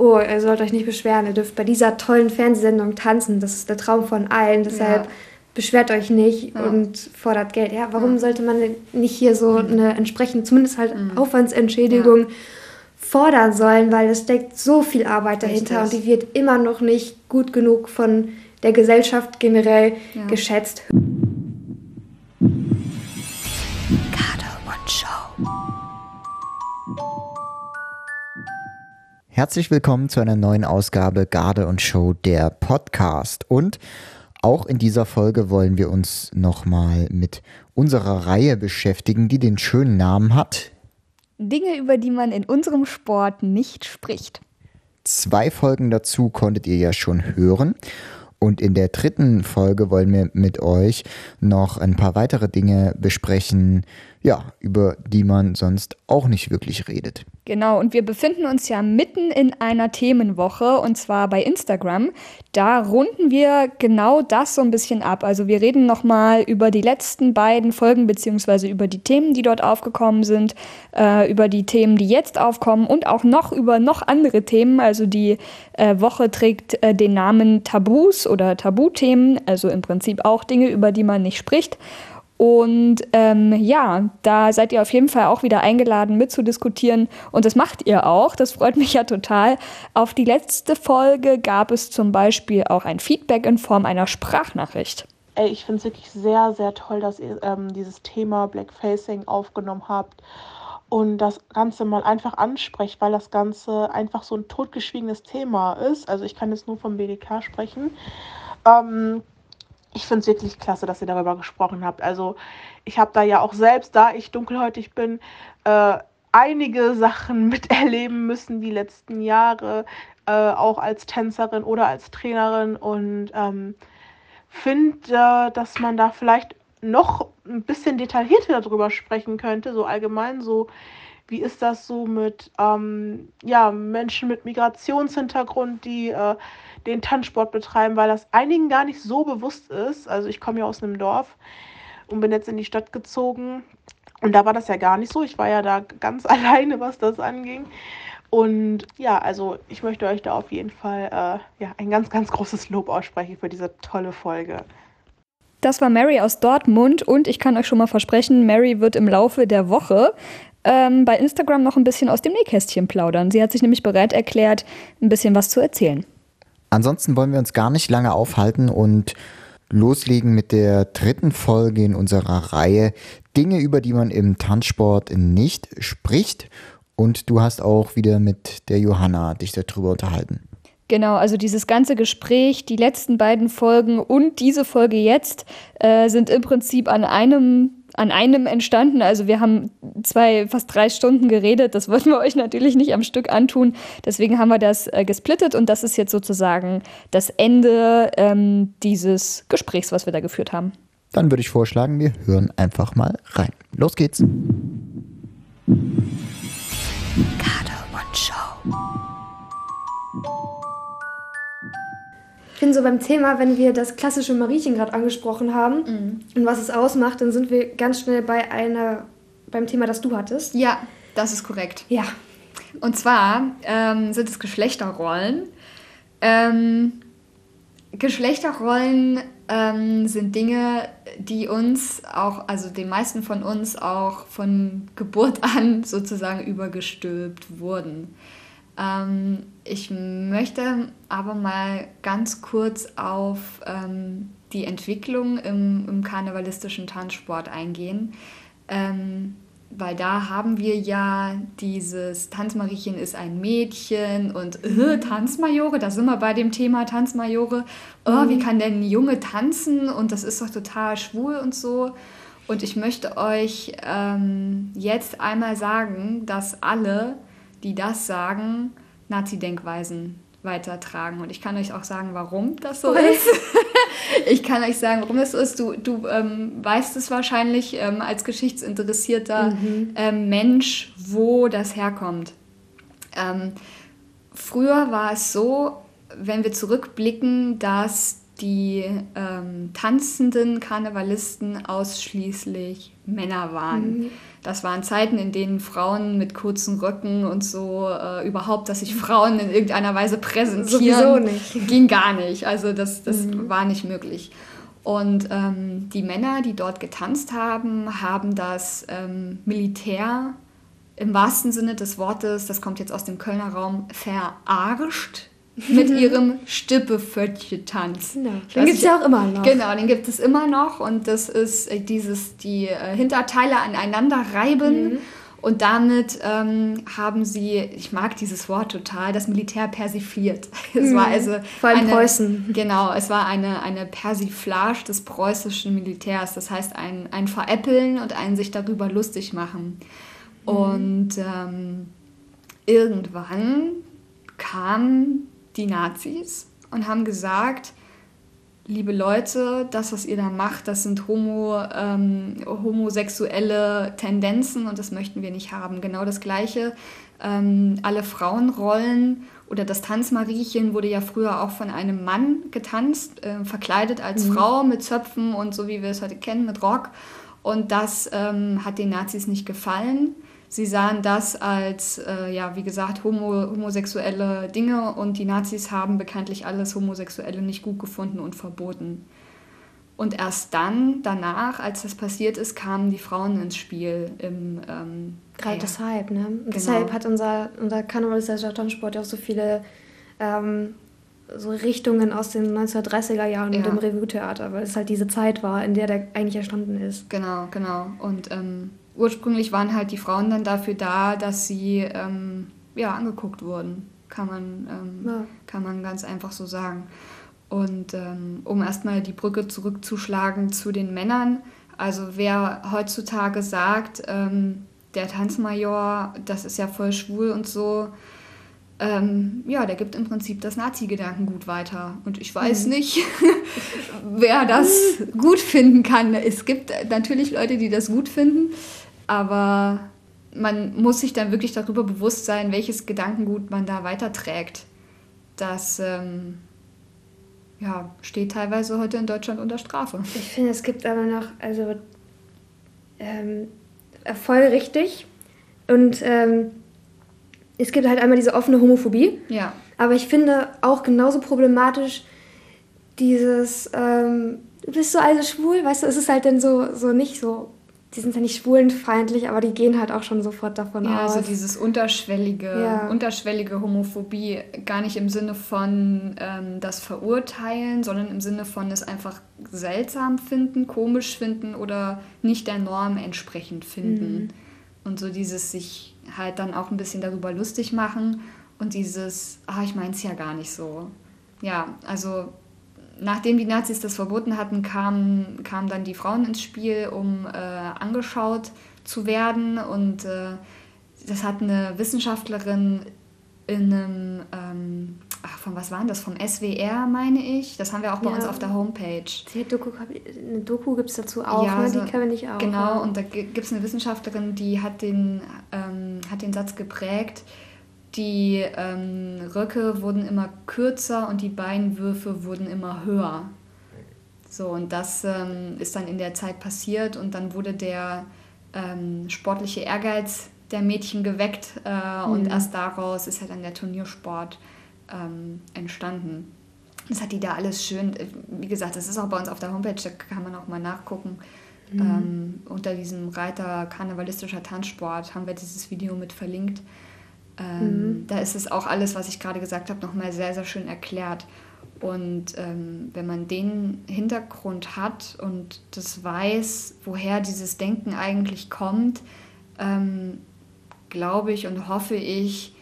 oh, ihr sollt euch nicht beschweren, ihr dürft bei dieser tollen Fernsehsendung tanzen, das ist der Traum von allen, deshalb ja. beschwert euch nicht ja. und fordert Geld. Ja, warum ja. sollte man nicht hier so mhm. eine entsprechende, zumindest halt mhm. Aufwandsentschädigung fordern sollen, weil es steckt so viel Arbeit dahinter Richtig. und die wird immer noch nicht gut genug von der Gesellschaft generell geschätzt. Herzlich willkommen zu einer neuen Ausgabe Garde und Show der Podcast. Und auch in dieser Folge wollen wir uns nochmal mit unserer Reihe beschäftigen, die den schönen Namen hat. Dinge, über die man in unserem Sport nicht spricht. Zwei Folgen dazu konntet ihr ja schon hören. Und in der dritten Folge wollen wir mit euch noch ein paar weitere Dinge besprechen, ja, über die man sonst auch nicht wirklich redet. Genau, und wir befinden uns ja mitten in einer Themenwoche und zwar bei Instagram. Da runden wir genau das so ein bisschen ab. Also wir reden nochmal über die letzten beiden Folgen beziehungsweise über die Themen, die dort aufgekommen sind, äh, über die Themen, die jetzt aufkommen und auch noch über noch andere Themen. Also die äh, Woche trägt äh, den Namen Tabus oder Tabuthemen, also im Prinzip auch Dinge, über die man nicht spricht. Und ähm, ja, da seid ihr auf jeden Fall auch wieder eingeladen mitzudiskutieren. Und das macht ihr auch. Das freut mich ja total. Auf die letzte Folge gab es zum Beispiel auch ein Feedback in Form einer Sprachnachricht. Ey, ich finde es wirklich sehr, sehr toll, dass ihr ähm, dieses Thema Blackfacing aufgenommen habt und das Ganze mal einfach ansprecht, weil das Ganze einfach so ein totgeschwiegenes Thema ist. Also ich kann jetzt nur vom BDK sprechen. Ähm, ich finde es wirklich klasse, dass ihr darüber gesprochen habt. Also ich habe da ja auch selbst, da ich dunkelhäutig bin, äh, einige Sachen miterleben müssen die letzten Jahre, äh, auch als Tänzerin oder als Trainerin und ähm, finde, äh, dass man da vielleicht noch ein bisschen detaillierter darüber sprechen könnte, so allgemein, so wie ist das so mit ähm, ja, Menschen mit Migrationshintergrund, die äh, den Tanzsport betreiben, weil das einigen gar nicht so bewusst ist. Also ich komme ja aus einem Dorf und bin jetzt in die Stadt gezogen. Und da war das ja gar nicht so. Ich war ja da ganz alleine, was das anging. Und ja, also ich möchte euch da auf jeden Fall äh, ja, ein ganz, ganz großes Lob aussprechen für diese tolle Folge. Das war Mary aus Dortmund und ich kann euch schon mal versprechen, Mary wird im Laufe der Woche ähm, bei Instagram noch ein bisschen aus dem Nähkästchen plaudern. Sie hat sich nämlich bereit erklärt, ein bisschen was zu erzählen. Ansonsten wollen wir uns gar nicht lange aufhalten und loslegen mit der dritten Folge in unserer Reihe Dinge, über die man im Tanzsport nicht spricht. Und du hast auch wieder mit der Johanna dich darüber unterhalten. Genau, also dieses ganze Gespräch, die letzten beiden Folgen und diese Folge jetzt äh, sind im Prinzip an einem an einem entstanden. Also wir haben zwei, fast drei Stunden geredet. Das wollten wir euch natürlich nicht am Stück antun. Deswegen haben wir das äh, gesplittet und das ist jetzt sozusagen das Ende ähm, dieses Gesprächs, was wir da geführt haben. Dann würde ich vorschlagen, wir hören einfach mal rein. Los geht's. Kado finde so beim Thema, wenn wir das klassische Mariechen gerade angesprochen haben mhm. und was es ausmacht, dann sind wir ganz schnell bei einer, beim Thema, das du hattest. Ja, das ist korrekt. Ja. Und zwar ähm, sind es Geschlechterrollen. Ähm, Geschlechterrollen ähm, sind Dinge, die uns auch, also den meisten von uns auch von Geburt an sozusagen übergestülpt wurden. Ähm, ich möchte aber mal ganz kurz auf ähm, die Entwicklung im, im, karnevalistischen Tanzsport eingehen. Ähm, weil da haben wir ja dieses Tanzmariechen ist ein Mädchen und äh, Tanzmajore, da sind wir bei dem Thema Tanzmajore. Oh, wie mhm. kann denn ein Junge tanzen und das ist doch total schwul und so. Und ich möchte euch ähm, jetzt einmal sagen, dass alle die das sagen, Nazi-Denkweisen weitertragen. Und ich kann euch auch sagen, warum das so ist. ich kann euch sagen, warum das so ist. Du, du ähm, weißt es wahrscheinlich ähm, als geschichtsinteressierter mhm. ähm, Mensch, wo das herkommt. Ähm, früher war es so, wenn wir zurückblicken, dass die ähm, tanzenden Karnevalisten ausschließlich Männer waren. Mhm. Das waren Zeiten, in denen Frauen mit kurzen Röcken und so äh, überhaupt, dass sich Frauen in irgendeiner Weise präsentieren, nicht. ging gar nicht. Also das, das mhm. war nicht möglich. Und ähm, die Männer, die dort getanzt haben, haben das ähm, Militär im wahrsten Sinne des Wortes, das kommt jetzt aus dem Kölner Raum, verarscht mit ihrem Stippefötchen-Tanz. Genau. Den gibt es ja auch immer noch. Genau, den gibt es immer noch und das ist äh, dieses, die äh, Hinterteile aneinander reiben. Mhm. Und damit ähm, haben sie, ich mag dieses Wort total, das Militär persifliert. Es war mhm. also Vor allem eine, Preußen. Genau, es war eine, eine Persiflage des preußischen Militärs. Das heißt ein, ein Veräppeln und ein sich darüber lustig machen. Mhm. Und ähm, irgendwann kamen die Nazis und haben gesagt, liebe Leute, das, was ihr da macht, das sind homo, ähm, homosexuelle Tendenzen und das möchten wir nicht haben. Genau das Gleiche. Ähm, alle Frauenrollen oder das Tanzmariechen wurde ja früher auch von einem Mann getanzt, äh, verkleidet als mhm. Frau mit Zöpfen und so wie wir es heute kennen, mit Rock. Und das ähm, hat den Nazis nicht gefallen. Sie sahen das als, äh, ja, wie gesagt, homo, homosexuelle Dinge und die Nazis haben bekanntlich alles Homosexuelle nicht gut gefunden und verboten. Und erst dann, danach, als das passiert ist, kamen die Frauen ins Spiel. Im, ähm, Gerade ja. deshalb, ne? Genau. deshalb hat unser, unser karnevalistischer Tanzsport ja auch so viele ähm, so Richtungen aus den 1930er Jahren ja. und dem Revue-Theater, weil es halt diese Zeit war, in der der eigentlich entstanden ist. Genau, genau. Und ähm, ursprünglich waren halt die Frauen dann dafür da, dass sie ähm, ja, angeguckt wurden. Kann man, ähm, ja. kann man ganz einfach so sagen. Und ähm, um erstmal die Brücke zurückzuschlagen zu den Männern, also wer heutzutage sagt, ähm, der Tanzmajor, das ist ja voll schwul und so, ähm, ja, der gibt im Prinzip das Nazi-Gedankengut weiter. Und ich weiß mhm. nicht, wer das gut finden kann. Es gibt natürlich Leute, die das gut finden, aber man muss sich dann wirklich darüber bewusst sein, welches Gedankengut man da weiterträgt. Das ähm, ja, steht teilweise heute in Deutschland unter Strafe. Ich finde, es gibt aber noch, also ähm, voll richtig. Und ähm, es gibt halt einmal diese offene Homophobie. Ja. Aber ich finde auch genauso problematisch dieses, ähm, du bist so also schwul, weißt du, es ist halt dann so, so nicht so, die sind ja nicht schwulenfeindlich, aber die gehen halt auch schon sofort davon ja, aus. Ja, also dieses unterschwellige, ja. unterschwellige Homophobie, gar nicht im Sinne von ähm, das Verurteilen, sondern im Sinne von es einfach seltsam finden, komisch finden oder nicht der Norm entsprechend finden. Mhm. Und so dieses sich halt dann auch ein bisschen darüber lustig machen und dieses, ah, ich meine es ja gar nicht so. Ja, also nachdem die Nazis das verboten hatten, kamen, kamen dann die Frauen ins Spiel, um äh, angeschaut zu werden. Und äh, das hat eine Wissenschaftlerin in einem, ähm, ach, von was war denn das? Vom SWR, meine ich. Das haben wir auch bei ja. uns auf der Homepage. Die Doku, eine Doku gibt es dazu auch, ja, ne? die können wir nicht auch. Genau, ja. und da gibt es eine Wissenschaftlerin, die hat den, ähm, hat den Satz geprägt, die ähm, Röcke wurden immer kürzer und die Beinwürfe wurden immer höher. So, und das ähm, ist dann in der Zeit passiert und dann wurde der ähm, sportliche Ehrgeiz der Mädchen geweckt äh, mhm. und erst daraus ist ja dann der Turniersport ähm, entstanden. Das hat die da alles schön, wie gesagt, das ist auch bei uns auf der Homepage, da kann man auch mal nachgucken. Mhm. Ähm, unter diesem Reiter karnevalistischer Tanzsport haben wir dieses Video mit verlinkt. Ähm, mhm. Da ist es auch alles, was ich gerade gesagt habe, nochmal sehr, sehr schön erklärt. Und ähm, wenn man den Hintergrund hat und das weiß, woher dieses Denken eigentlich kommt, ähm, glaube ich und hoffe ich,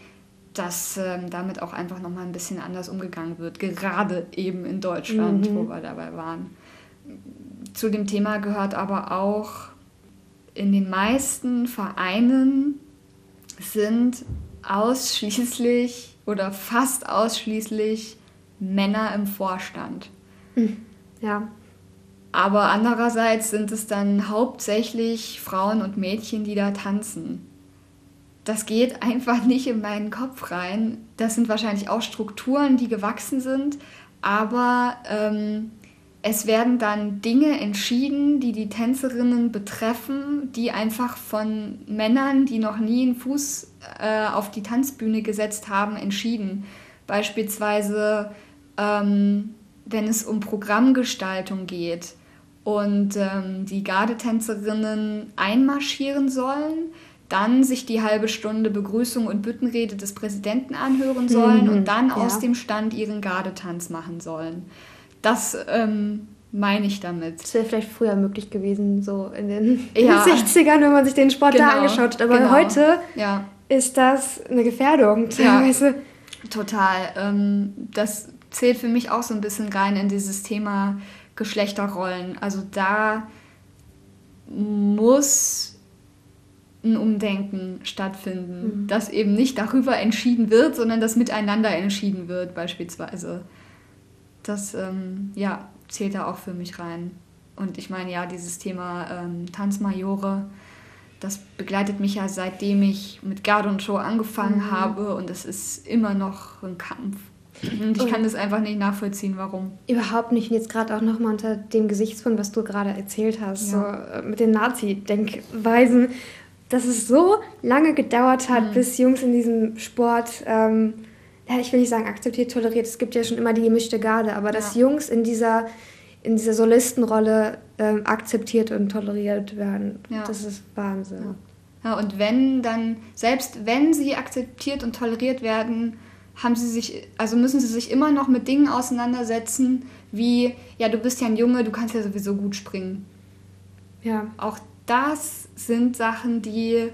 dass ähm, damit auch einfach nochmal ein bisschen anders umgegangen wird, gerade eben in Deutschland, mhm. wo wir dabei waren. Zu dem Thema gehört aber auch, in den meisten Vereinen sind ausschließlich oder fast ausschließlich Männer im Vorstand. Hm. Ja. Aber andererseits sind es dann hauptsächlich Frauen und Mädchen, die da tanzen das geht einfach nicht in meinen Kopf rein. Das sind wahrscheinlich auch Strukturen, die gewachsen sind, aber ähm, es werden dann Dinge entschieden, die die Tänzerinnen betreffen, die einfach von Männern, die noch nie einen Fuß äh, auf die Tanzbühne gesetzt haben, entschieden. Beispielsweise, ähm, wenn es um Programmgestaltung geht und ähm, die Gardetänzerinnen einmarschieren sollen, dann sich die halbe Stunde Begrüßung und Büttenrede des Präsidenten anhören sollen mhm, und dann ja. aus dem Stand ihren Gardetanz machen sollen. Das ähm, meine ich damit. Das wäre vielleicht früher möglich gewesen, so in den ja. 60ern, wenn man sich den Sport genau, da angeschaut hat. Aber genau. heute ja. ist das eine Gefährdung teilweise. Total. Ähm, das zählt für mich auch so ein bisschen rein in dieses Thema Geschlechterrollen. Also da muss ein Umdenken stattfinden, mhm. dass eben nicht darüber entschieden wird, sondern dass miteinander entschieden wird, beispielsweise. Das ähm, ja, zählt da auch für mich rein. Und ich meine, ja, dieses Thema ähm, Tanzmajore, das begleitet mich ja seitdem ich mit Garde und Show angefangen mhm. habe und es ist immer noch ein Kampf. Und ich kann das einfach nicht nachvollziehen, warum. Überhaupt nicht. Und jetzt gerade auch nochmal unter dem Gesichtspunkt, was du gerade erzählt hast, ja. so äh, mit den Nazi-Denkweisen dass es so lange gedauert hat, mhm. bis Jungs in diesem Sport, ähm, ja, ich will nicht sagen akzeptiert, toleriert, es gibt ja schon immer die gemischte Garde, aber dass Jungs in dieser, in dieser Solistenrolle ähm, akzeptiert und toleriert werden, ja. das ist Wahnsinn. Ja. ja, und wenn dann, selbst wenn sie akzeptiert und toleriert werden, haben sie sich, also müssen sie sich immer noch mit Dingen auseinandersetzen, wie, ja, du bist ja ein Junge, du kannst ja sowieso gut springen. Ja. Auch das sind Sachen, die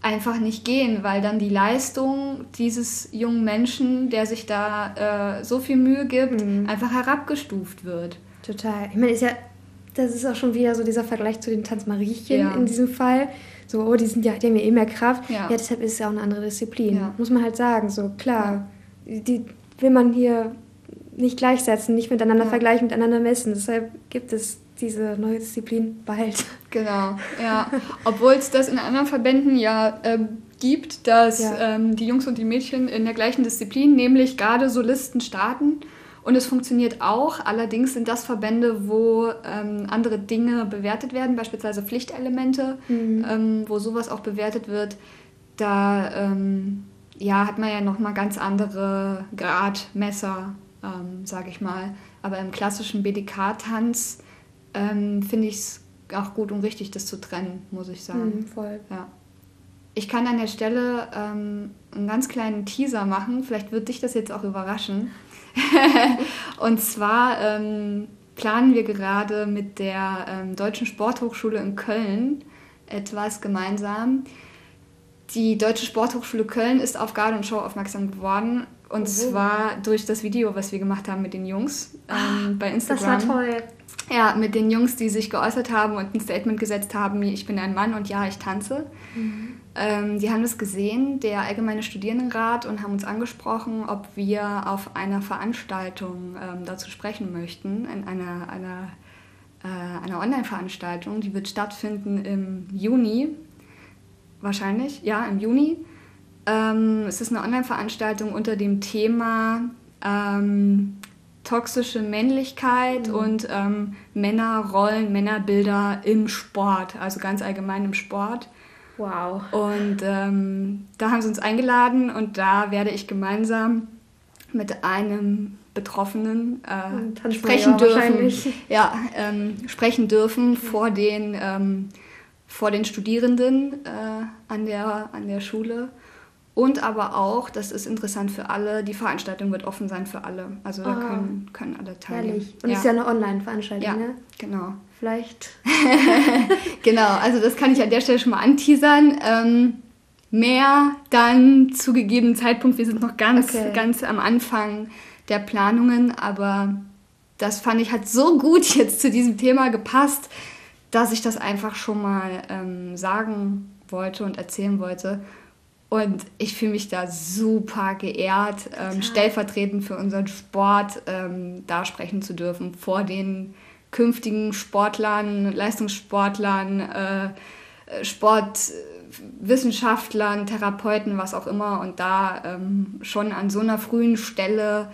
einfach nicht gehen, weil dann die Leistung dieses jungen Menschen, der sich da äh, so viel Mühe gibt, mhm. einfach herabgestuft wird. Total. Ich meine, ist ja, das ist auch schon wieder so dieser Vergleich zu den Tanzmariechen ja. in diesem Fall. So, oh, die sind ja, die haben ja eh mehr Kraft. Ja, ja deshalb ist es ja auch eine andere Disziplin. Ja. Muss man halt sagen. So, klar, die will man hier nicht gleichsetzen, nicht miteinander vergleichen, miteinander messen. Deshalb gibt es diese neue Disziplin bald. Genau, ja. Obwohl es das in anderen Verbänden ja äh, gibt, dass ja. ähm, die Jungs und die Mädchen in der gleichen Disziplin, nämlich gerade Solisten, starten. Und es funktioniert auch. Allerdings sind das Verbände, wo ähm, andere Dinge bewertet werden, beispielsweise Pflichtelemente, mhm. ähm, wo sowas auch bewertet wird. Da ähm, ja, hat man ja nochmal ganz andere Gradmesser, ähm, sage ich mal. Aber im klassischen BDK-Tanz ähm, finde ich es auch gut und richtig, das zu trennen, muss ich sagen. Mhm, voll. Ja. Ich kann an der Stelle ähm, einen ganz kleinen Teaser machen. Vielleicht wird dich das jetzt auch überraschen. und zwar ähm, planen wir gerade mit der ähm, Deutschen Sporthochschule in Köln etwas gemeinsam. Die Deutsche Sporthochschule Köln ist auf Garde und Show aufmerksam geworden. Und oh. zwar durch das Video, was wir gemacht haben mit den Jungs ähm, bei Instagram. Das war toll. Ja, mit den Jungs, die sich geäußert haben und ein Statement gesetzt haben, ich bin ein Mann und ja, ich tanze. Mhm. Ähm, die haben das gesehen, der Allgemeine Studierendenrat, und haben uns angesprochen, ob wir auf einer Veranstaltung ähm, dazu sprechen möchten, in einer, einer, äh, einer Online-Veranstaltung. Die wird stattfinden im Juni, wahrscheinlich, ja, im Juni. Ähm, es ist eine Online-Veranstaltung unter dem Thema ähm, toxische Männlichkeit mhm. und ähm, Männerrollen, Männerbilder im Sport, also ganz allgemein im Sport. Wow. Und ähm, da haben sie uns eingeladen und da werde ich gemeinsam mit einem Betroffenen äh, sprechen dürfen. Ja, ähm, sprechen dürfen vor den, ähm, vor den Studierenden äh, an, der, an der Schule. Und aber auch, das ist interessant für alle, die Veranstaltung wird offen sein für alle. Also da oh. können, können alle teilnehmen. Herrlich. Und es ja. ist ja eine Online-Veranstaltung, ja, ne? genau. Vielleicht. genau, also das kann ich an der Stelle schon mal anteasern. Ähm, mehr dann zu gegebenen Zeitpunkt. Wir sind noch ganz, okay. ganz am Anfang der Planungen, aber das fand ich hat so gut jetzt zu diesem Thema gepasst, dass ich das einfach schon mal ähm, sagen wollte und erzählen wollte. Und ich fühle mich da super geehrt, ähm, stellvertretend für unseren Sport ähm, da sprechen zu dürfen vor den künftigen Sportlern, Leistungssportlern, äh, Sportwissenschaftlern, Therapeuten, was auch immer. Und da ähm, schon an so einer frühen Stelle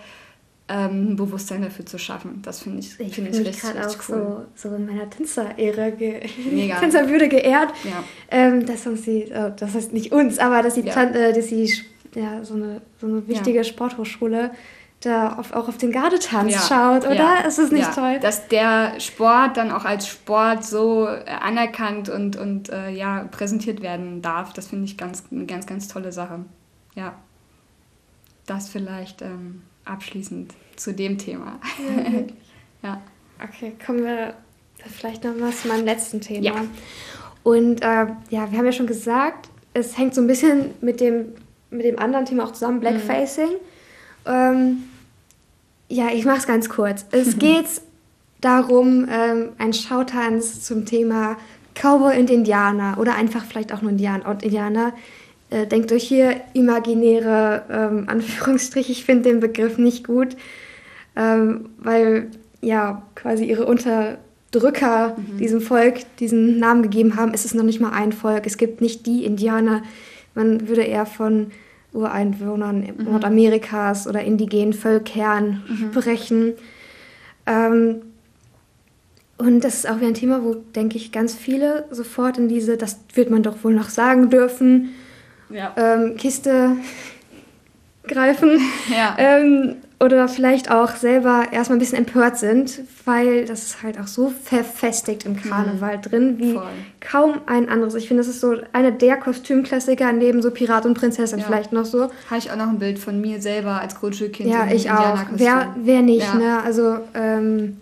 ähm, ein Bewusstsein dafür zu schaffen. Das finde ich, ich find ich gerade auch cool. so, so in meiner Tänzer-Ära, ge Tänzerwürde geehrt, ja. ähm, dass uns die, äh, das heißt nicht uns, aber dass die, ja. äh, dass die ja, so, eine, so eine wichtige ja. Sporthochschule da auf, auch auf den Gardetanz ja. schaut, oder? Ja. Ist es nicht toll? Dass der Sport dann auch als Sport so äh, anerkannt und, und äh, ja, präsentiert werden darf, das finde ich ganz, eine ganz, ganz tolle Sache. Ja. Das vielleicht. Ähm, abschließend zu dem Thema. Ja. ja. Okay, kommen wir vielleicht noch mal zu meinem letzten Thema. Ja. Und äh, ja, wir haben ja schon gesagt, es hängt so ein bisschen mit dem, mit dem anderen Thema auch zusammen, Blackfacing. Mhm. Ähm, ja, ich mache es ganz kurz. Es geht darum, ähm, ein Schautanz zum Thema Cowboy und Indianer oder einfach vielleicht auch nur Indianer und Indianer äh, denkt euch hier imaginäre ähm, Anführungsstrich. Ich finde den Begriff nicht gut, ähm, weil ja quasi ihre Unterdrücker mhm. diesem Volk diesen Namen gegeben haben. Es ist noch nicht mal ein Volk. Es gibt nicht die Indianer. Man würde eher von Ureinwohnern mhm. Nordamerikas oder indigenen Völkern mhm. sprechen. Ähm, und das ist auch wieder ein Thema, wo, denke ich, ganz viele sofort in diese, das wird man doch wohl noch sagen dürfen, ja. ähm, Kiste greifen. Ja. Ähm, oder vielleicht auch selber erstmal ein bisschen empört sind, weil das ist halt auch so verfestigt im Karneval mhm. drin wie Voll. kaum ein anderes. Ich finde, das ist so einer der Kostümklassiker neben so Pirat und Prinzessin ja. vielleicht noch so. Habe ich auch noch ein Bild von mir selber als Grundschulkind. Ja, ich auch. Wer, wer nicht, ja. ne? Also, ähm,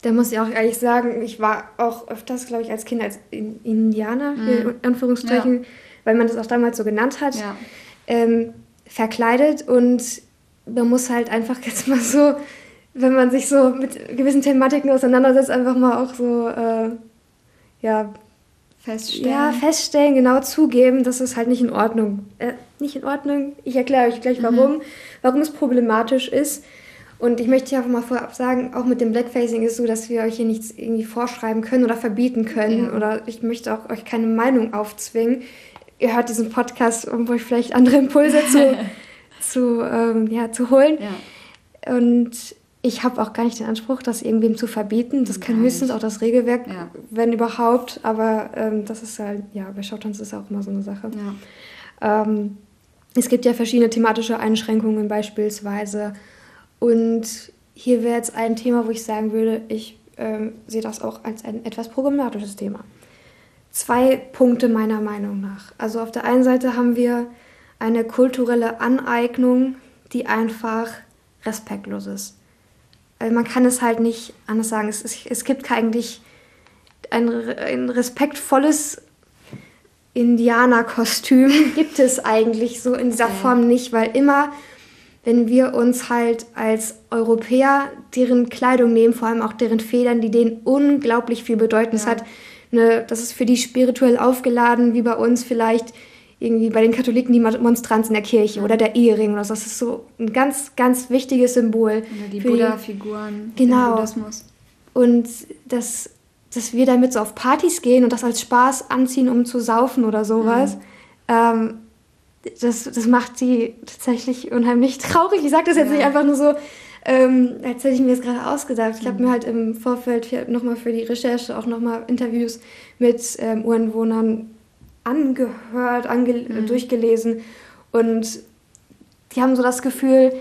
da muss ich auch ehrlich sagen, ich war auch öfters, glaube ich, als Kind als Indianer, mhm. in Anführungsstrichen, ja weil man das auch damals so genannt hat, ja. ähm, verkleidet und man muss halt einfach jetzt mal so, wenn man sich so mit gewissen Thematiken auseinandersetzt, einfach mal auch so, äh, ja, feststellen. Ja, feststellen, genau zugeben, dass es halt nicht in Ordnung, äh, nicht in Ordnung. Ich erkläre euch gleich warum, mhm. warum es problematisch ist. Und ich möchte hier einfach mal vorab sagen, auch mit dem Blackfacing ist es so, dass wir euch hier nichts irgendwie vorschreiben können oder verbieten können. Ja. Oder ich möchte auch euch keine Meinung aufzwingen ihr hört diesen Podcast, um euch vielleicht andere Impulse zu, zu, ähm, ja, zu holen. Ja. Und ich habe auch gar nicht den Anspruch, das irgendwem zu verbieten. Das kann höchstens auch das Regelwerk, ja. wenn überhaupt. Aber ähm, das ist halt, ja, bei Showtanz ist auch immer so eine Sache. Ja. Ähm, es gibt ja verschiedene thematische Einschränkungen beispielsweise. Und hier wäre jetzt ein Thema, wo ich sagen würde, ich ähm, sehe das auch als ein etwas problematisches Thema zwei Punkte meiner Meinung nach. Also auf der einen Seite haben wir eine kulturelle Aneignung, die einfach respektlos ist. Also man kann es halt nicht anders sagen. Es, es, es gibt eigentlich ein, ein respektvolles Indianerkostüm gibt es eigentlich so in dieser Form nicht, weil immer, wenn wir uns halt als Europäer deren Kleidung nehmen, vor allem auch deren Federn, die denen unglaublich viel bedeuten, ja. hat Ne, das ist für die spirituell aufgeladen, wie bei uns vielleicht irgendwie bei den Katholiken die Monstranz in der Kirche oder der Ehering oder so. Das ist so ein ganz, ganz wichtiges Symbol. Oder die Buddha-Figuren genau. im Buddhismus. Und das, dass wir damit so auf Partys gehen und das als Spaß anziehen, um zu saufen oder sowas, mhm. ähm, das, das macht sie tatsächlich unheimlich traurig. Ich sage das jetzt ja. nicht einfach nur so, ähm, als hätte ich mir das gerade ausgedacht. Ich habe mir halt im Vorfeld nochmal für die Recherche auch nochmal Interviews mit ähm, Ureinwohnern angehört, ange mhm. durchgelesen und die haben so das Gefühl,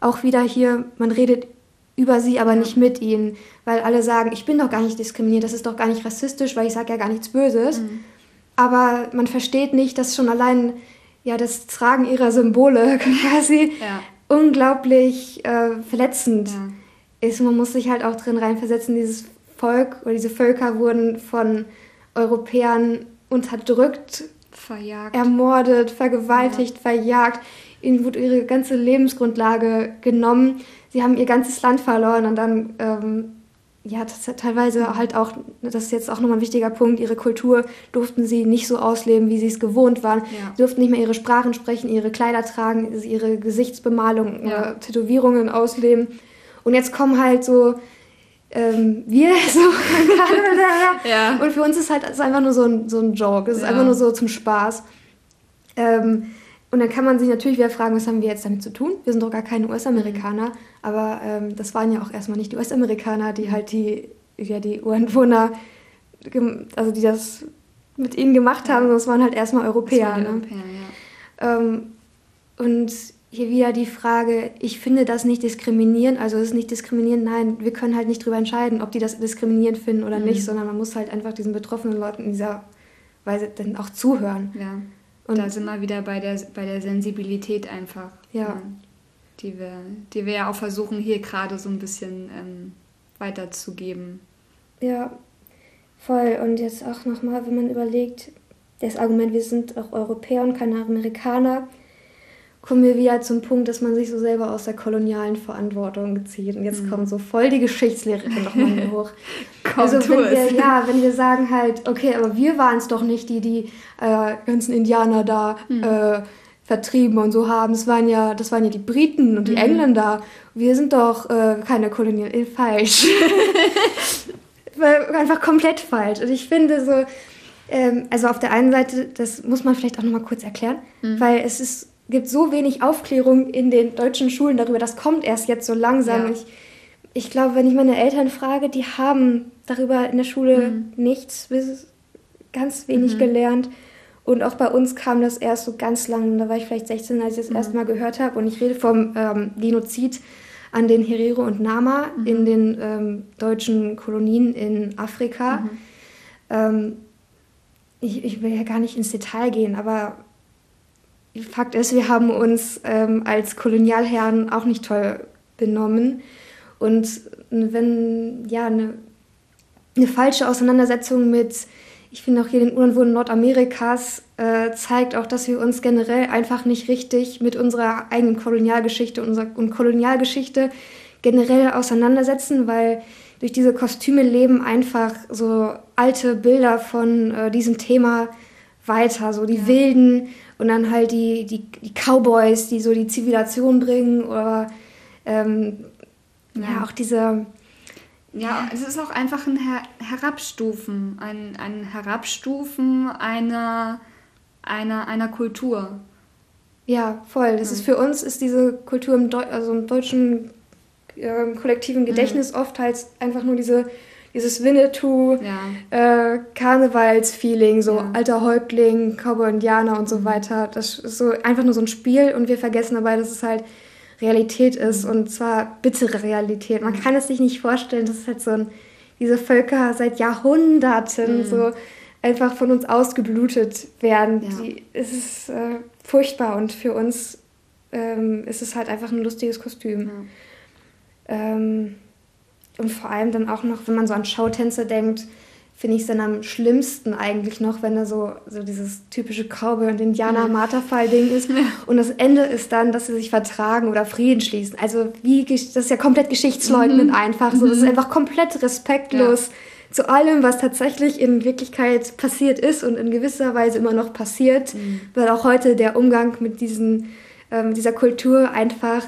auch wieder hier, man redet über sie, aber ja. nicht mit ihnen, weil alle sagen, ich bin doch gar nicht diskriminiert, das ist doch gar nicht rassistisch, weil ich sage ja gar nichts Böses. Mhm. Aber man versteht nicht, dass schon allein ja das Tragen ihrer Symbole quasi ja unglaublich äh, verletzend ja. ist. Man muss sich halt auch drin reinversetzen, dieses Volk oder diese Völker wurden von Europäern unterdrückt, verjagt. ermordet, vergewaltigt, ja. verjagt. Ihnen wurde ihre ganze Lebensgrundlage genommen. Sie haben ihr ganzes Land verloren und dann ähm, ja, teilweise halt auch, das ist jetzt auch nochmal ein wichtiger Punkt, ihre Kultur durften sie nicht so ausleben, wie sie es gewohnt waren. Ja. Sie durften nicht mehr ihre Sprachen sprechen, ihre Kleider tragen, ihre Gesichtsbemalung, ja. Tätowierungen ausleben. Und jetzt kommen halt so ähm, wir so ja. Und für uns ist halt ist einfach nur so ein, so ein Joke, es ist einfach nur so zum Spaß. Ähm, Und dann kann man sich natürlich wieder fragen, was haben wir jetzt damit zu tun? Wir sind doch gar keine US-Amerikaner, aber ähm, das waren ja auch erstmal nicht die US-Amerikaner, die halt die, ja, die Ureinwohner, also die das mit ihnen gemacht haben, sondern es waren halt erstmal Europäer. Ne? Europäer ja. ähm, und hier wieder die Frage, ich finde das nicht diskriminierend, also es ist nicht diskriminierend, nein, wir können halt nicht darüber entscheiden, ob die das diskriminierend finden oder mhm. nicht, sondern man muss halt einfach diesen betroffenen Leuten in dieser Weise dann auch zuhören. Ja. Und da sind wir wieder bei der, bei der Sensibilität einfach. Ja. ja die, wir, die wir ja auch versuchen, hier gerade so ein bisschen ähm, weiterzugeben. Ja, voll. Und jetzt auch nochmal, wenn man überlegt, das Argument, wir sind auch Europäer und keine Amerikaner, kommen wir wieder zum Punkt, dass man sich so selber aus der kolonialen Verantwortung zieht. Und jetzt mhm. kommt so voll die Geschichtslehrerin nochmal hier hoch. Komm, also wenn wir, ja, wenn wir sagen halt, okay, aber wir waren es doch nicht, die die äh, ganzen Indianer da mhm. äh, vertrieben und so haben. Das waren ja, das waren ja die Briten und die mhm. Engländer. Wir sind doch äh, keine Kolonialen. Äh, falsch. Einfach komplett falsch. Und ich finde so, ähm, also auf der einen Seite, das muss man vielleicht auch nochmal kurz erklären, mhm. weil es ist gibt so wenig Aufklärung in den deutschen Schulen darüber. Das kommt erst jetzt so langsam. Ja. Ich, ich glaube, wenn ich meine Eltern frage, die haben darüber in der Schule mhm. nichts, ganz wenig mhm. gelernt. Und auch bei uns kam das erst so ganz lang. Da war ich vielleicht 16, als ich das mhm. erste Mal gehört habe. Und ich rede vom ähm, Genozid an den Herero und Nama mhm. in den ähm, deutschen Kolonien in Afrika. Mhm. Ähm, ich, ich will ja gar nicht ins Detail gehen, aber Fakt ist, wir haben uns ähm, als Kolonialherren auch nicht toll benommen. Und wenn ja eine, eine falsche Auseinandersetzung mit, ich finde auch hier den Ureinwohnern Nordamerikas, äh, zeigt auch, dass wir uns generell einfach nicht richtig mit unserer eigenen Kolonialgeschichte und, unserer, und Kolonialgeschichte generell auseinandersetzen, weil durch diese Kostüme leben einfach so alte Bilder von äh, diesem Thema weiter, so die ja. wilden und dann halt die, die, die Cowboys, die so die Zivilisation bringen oder ähm, ja. ja. auch diese. Ja, es ist auch einfach ein Her Herabstufen, ein, ein Herabstufen einer, einer, einer Kultur. Ja, voll. Das ja. ist für uns ist diese Kultur im, Deu also im deutschen äh, kollektiven Gedächtnis mhm. oft halt einfach nur diese dieses Winnetou, ja. äh, Karnevalsfeeling, so ja. alter Häuptling, Cowboy Indianer und so mhm. weiter. Das ist so einfach nur so ein Spiel und wir vergessen dabei, dass es halt Realität ist mhm. und zwar bittere Realität. Man kann es sich nicht vorstellen, dass es halt so ein, diese Völker seit Jahrhunderten mhm. so einfach von uns ausgeblutet werden. Ja. Die, es ist äh, furchtbar und für uns ähm, ist es halt einfach ein lustiges Kostüm. Ähm, und vor allem dann auch noch, wenn man so an Schautänze denkt, finde ich es dann am schlimmsten eigentlich noch, wenn da so, so dieses typische Cowboy- und Indianer-Marterfall-Ding ist. Und das Ende ist dann, dass sie sich vertragen oder Frieden schließen. Also wie, das ist ja komplett geschichtsleugnend mhm. einfach. So, das ist mhm. einfach komplett respektlos ja. zu allem, was tatsächlich in Wirklichkeit passiert ist und in gewisser Weise immer noch passiert. Mhm. Weil auch heute der Umgang mit diesen, ähm, dieser Kultur einfach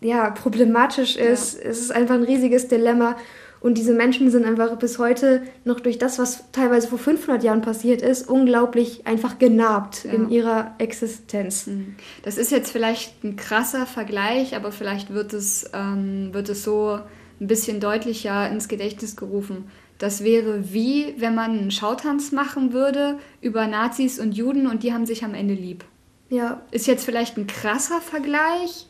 ja, problematisch ist. Ja. Es ist einfach ein riesiges Dilemma. Und diese Menschen sind einfach bis heute noch durch das, was teilweise vor 500 Jahren passiert ist, unglaublich einfach genarbt ja. in ihrer Existenz. Mhm. Das ist jetzt vielleicht ein krasser Vergleich, aber vielleicht wird es, ähm, wird es so ein bisschen deutlicher ins Gedächtnis gerufen. Das wäre wie, wenn man einen Schautanz machen würde über Nazis und Juden und die haben sich am Ende lieb. Ja. Ist jetzt vielleicht ein krasser Vergleich,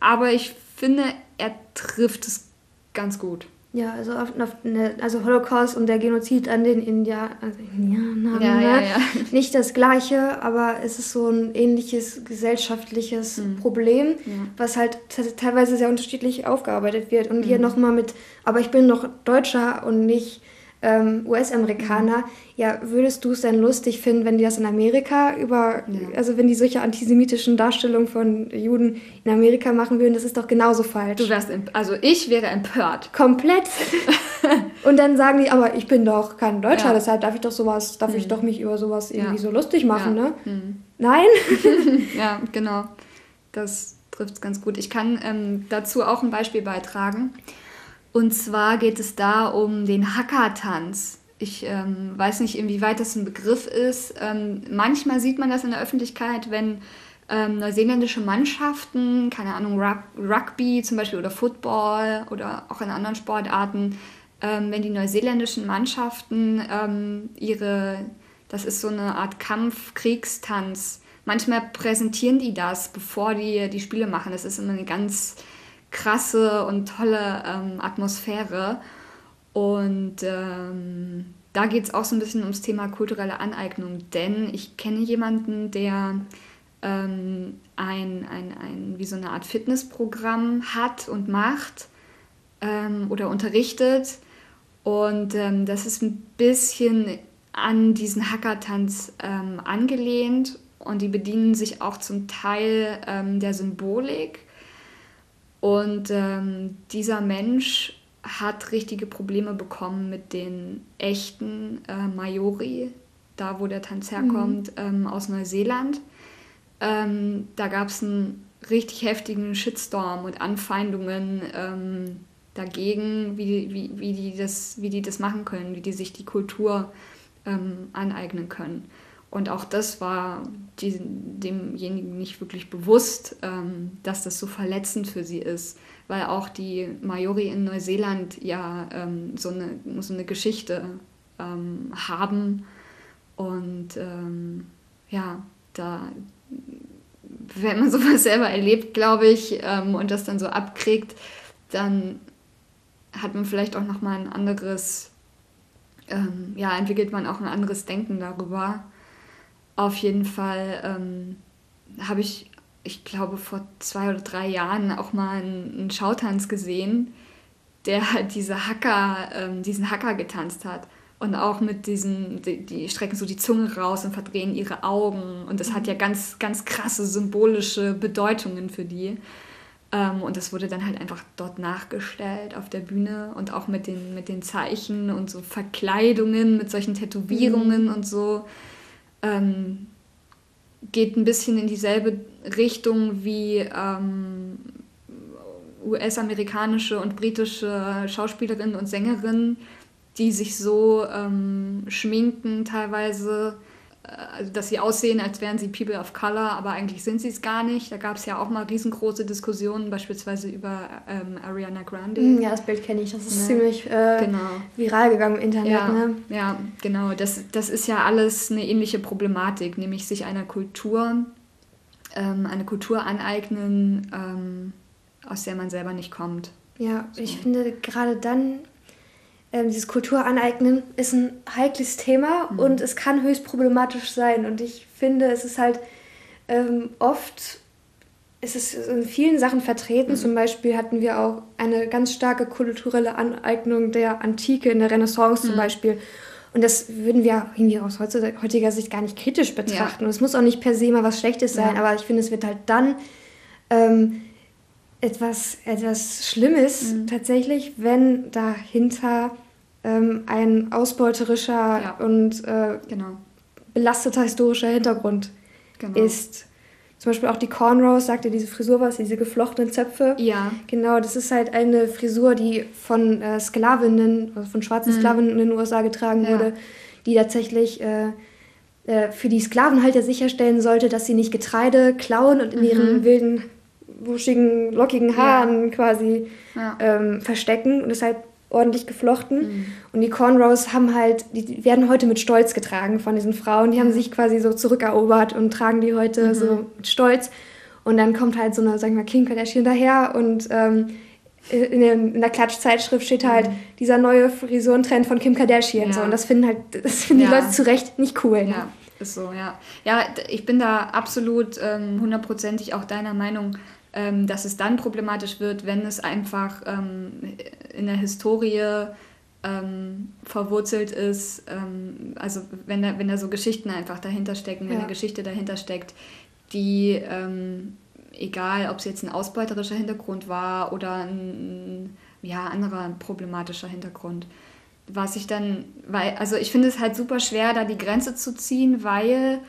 aber ich finde, er trifft es ganz gut. Ja, also, auf, auf eine, also Holocaust und der Genozid an den Indianern, also Indianern ja, ne? ja, ja. nicht das gleiche, aber es ist so ein ähnliches gesellschaftliches mhm. Problem, was halt teilweise sehr unterschiedlich aufgearbeitet wird. Und mhm. hier nochmal mit, aber ich bin noch Deutscher und nicht ähm, US-Amerikaner, ja, würdest du es denn lustig finden, wenn die das in Amerika über, ja. also wenn die solche antisemitischen Darstellungen von Juden in Amerika machen würden, das ist doch genauso falsch. Du wärst, also ich wäre empört. Komplett. Und dann sagen die, aber ich bin doch kein Deutscher, ja. deshalb darf ich doch sowas, darf hm. ich doch mich über sowas irgendwie ja. so lustig machen, ne? Hm. Nein? ja, genau. Das trifft es ganz gut. Ich kann ähm, dazu auch ein Beispiel beitragen. Und zwar geht es da um den Hackertanz. Ich ähm, weiß nicht, inwieweit das ein Begriff ist. Ähm, manchmal sieht man das in der Öffentlichkeit, wenn ähm, neuseeländische Mannschaften, keine Ahnung, Rugby zum Beispiel oder Football oder auch in anderen Sportarten, ähm, wenn die neuseeländischen Mannschaften ähm, ihre, das ist so eine Art Kampf, Kriegstanz, manchmal präsentieren die das, bevor die die Spiele machen. Das ist immer eine ganz krasse und tolle ähm, Atmosphäre. Und ähm, da geht es auch so ein bisschen ums Thema kulturelle Aneignung, denn ich kenne jemanden, der ähm, ein, ein, ein, wie so eine Art Fitnessprogramm hat und macht ähm, oder unterrichtet. Und ähm, das ist ein bisschen an diesen Hackertanz ähm, angelehnt und die bedienen sich auch zum Teil der Symbolik. Und ähm, dieser Mensch hat richtige Probleme bekommen mit den echten äh, Maori, da wo der Tanz herkommt, mhm. ähm, aus Neuseeland. Ähm, da gab es einen richtig heftigen Shitstorm und Anfeindungen ähm, dagegen, wie, wie, wie, die das, wie die das machen können, wie die sich die Kultur ähm, aneignen können. Und auch das war die, demjenigen nicht wirklich bewusst, ähm, dass das so verletzend für sie ist, weil auch die Maori in Neuseeland ja ähm, so, eine, so eine Geschichte ähm, haben. Und ähm, ja, da, wenn man sowas selber erlebt, glaube ich, ähm, und das dann so abkriegt, dann hat man vielleicht auch nochmal ein anderes, ähm, ja, entwickelt man auch ein anderes Denken darüber. Auf jeden Fall ähm, habe ich, ich glaube, vor zwei oder drei Jahren auch mal einen, Schautanz gesehen, der halt diese Hacker, ähm, diesen Hacker getanzt hat. Und auch mit diesen, die, die, strecken so die Zunge raus und verdrehen ihre Augen. Und das hat ja ganz, ganz krasse symbolische Bedeutungen für die. Ähm, und das wurde dann halt einfach dort nachgestellt auf der Bühne und auch mit den, mit den Zeichen und so Verkleidungen, mit solchen Tätowierungen mhm. und so ähm, geht ein bisschen in dieselbe Richtung wie ähm, US-amerikanische und britische Schauspielerinnen und Sängerinnen, die sich so ähm, schminken teilweise also dass sie aussehen, als wären sie People of Color, aber eigentlich sind sie es gar nicht. Da gab es ja auch mal riesengroße Diskussionen, beispielsweise über ähm, Ariana Grande. Mm, ja, das Bild kenne ich. Das ist ne? ziemlich äh, genau. viral gegangen im Internet. Ja, ne? ja genau. Das, das ist ja alles eine ähnliche Problematik, nämlich sich einer Kultur, ähm, eine Kultur aneignen, ähm, aus der man selber nicht kommt. Ja, so. ich finde gerade dann ähm, dieses Kulturaneignen ist ein heikles Thema mhm. und es kann höchst problematisch sein. Und ich finde, es ist halt ähm, oft, es ist in vielen Sachen vertreten. Mhm. Zum Beispiel hatten wir auch eine ganz starke kulturelle Aneignung der Antike in der Renaissance mhm. zum Beispiel. Und das würden wir irgendwie aus heutiger Sicht gar nicht kritisch betrachten. Ja. Und es muss auch nicht per se mal was Schlechtes sein, ja. aber ich finde, es wird halt dann ähm, etwas, etwas Schlimmes mhm. tatsächlich, wenn dahinter ähm, ein ausbeuterischer ja. und äh, genau. belasteter historischer Hintergrund genau. ist. Zum Beispiel auch die Cornrows, sagt ja diese Frisur was, diese geflochtenen Zöpfe. Ja. Genau, das ist halt eine Frisur, die von äh, Sklavinnen, also von schwarzen mhm. Sklavinnen in den USA getragen ja. wurde, die tatsächlich äh, äh, für die Sklavenhalter sicherstellen sollte, dass sie nicht Getreide klauen und in mhm. ihren wilden wuschigen, lockigen Haaren ja. quasi ja. Ähm, verstecken und deshalb ordentlich geflochten. Mhm. Und die Cornrows haben halt, die werden heute mit Stolz getragen von diesen Frauen. Die haben sich quasi so zurückerobert und tragen die heute mhm. so mit Stolz. Und dann kommt halt so eine, sag ich mal, Kim Kardashian daher und ähm, in, der, in der Klatschzeitschrift steht halt mhm. dieser neue Frisurentrend von Kim Kardashian. Ja. So. Und das finden halt, das finden ja. die Leute zu Recht nicht cool. Ne? Ja, ist so, ja. Ja, ich bin da absolut ähm, hundertprozentig auch deiner Meinung ähm, dass es dann problematisch wird, wenn es einfach ähm, in der Historie ähm, verwurzelt ist, ähm, also wenn da, wenn da so Geschichten einfach dahinter stecken, wenn ja. eine Geschichte dahinter steckt, die, ähm, egal ob es jetzt ein ausbeuterischer Hintergrund war oder ein ja, anderer problematischer Hintergrund, was ich dann, weil, also ich finde es halt super schwer, da die Grenze zu ziehen, weil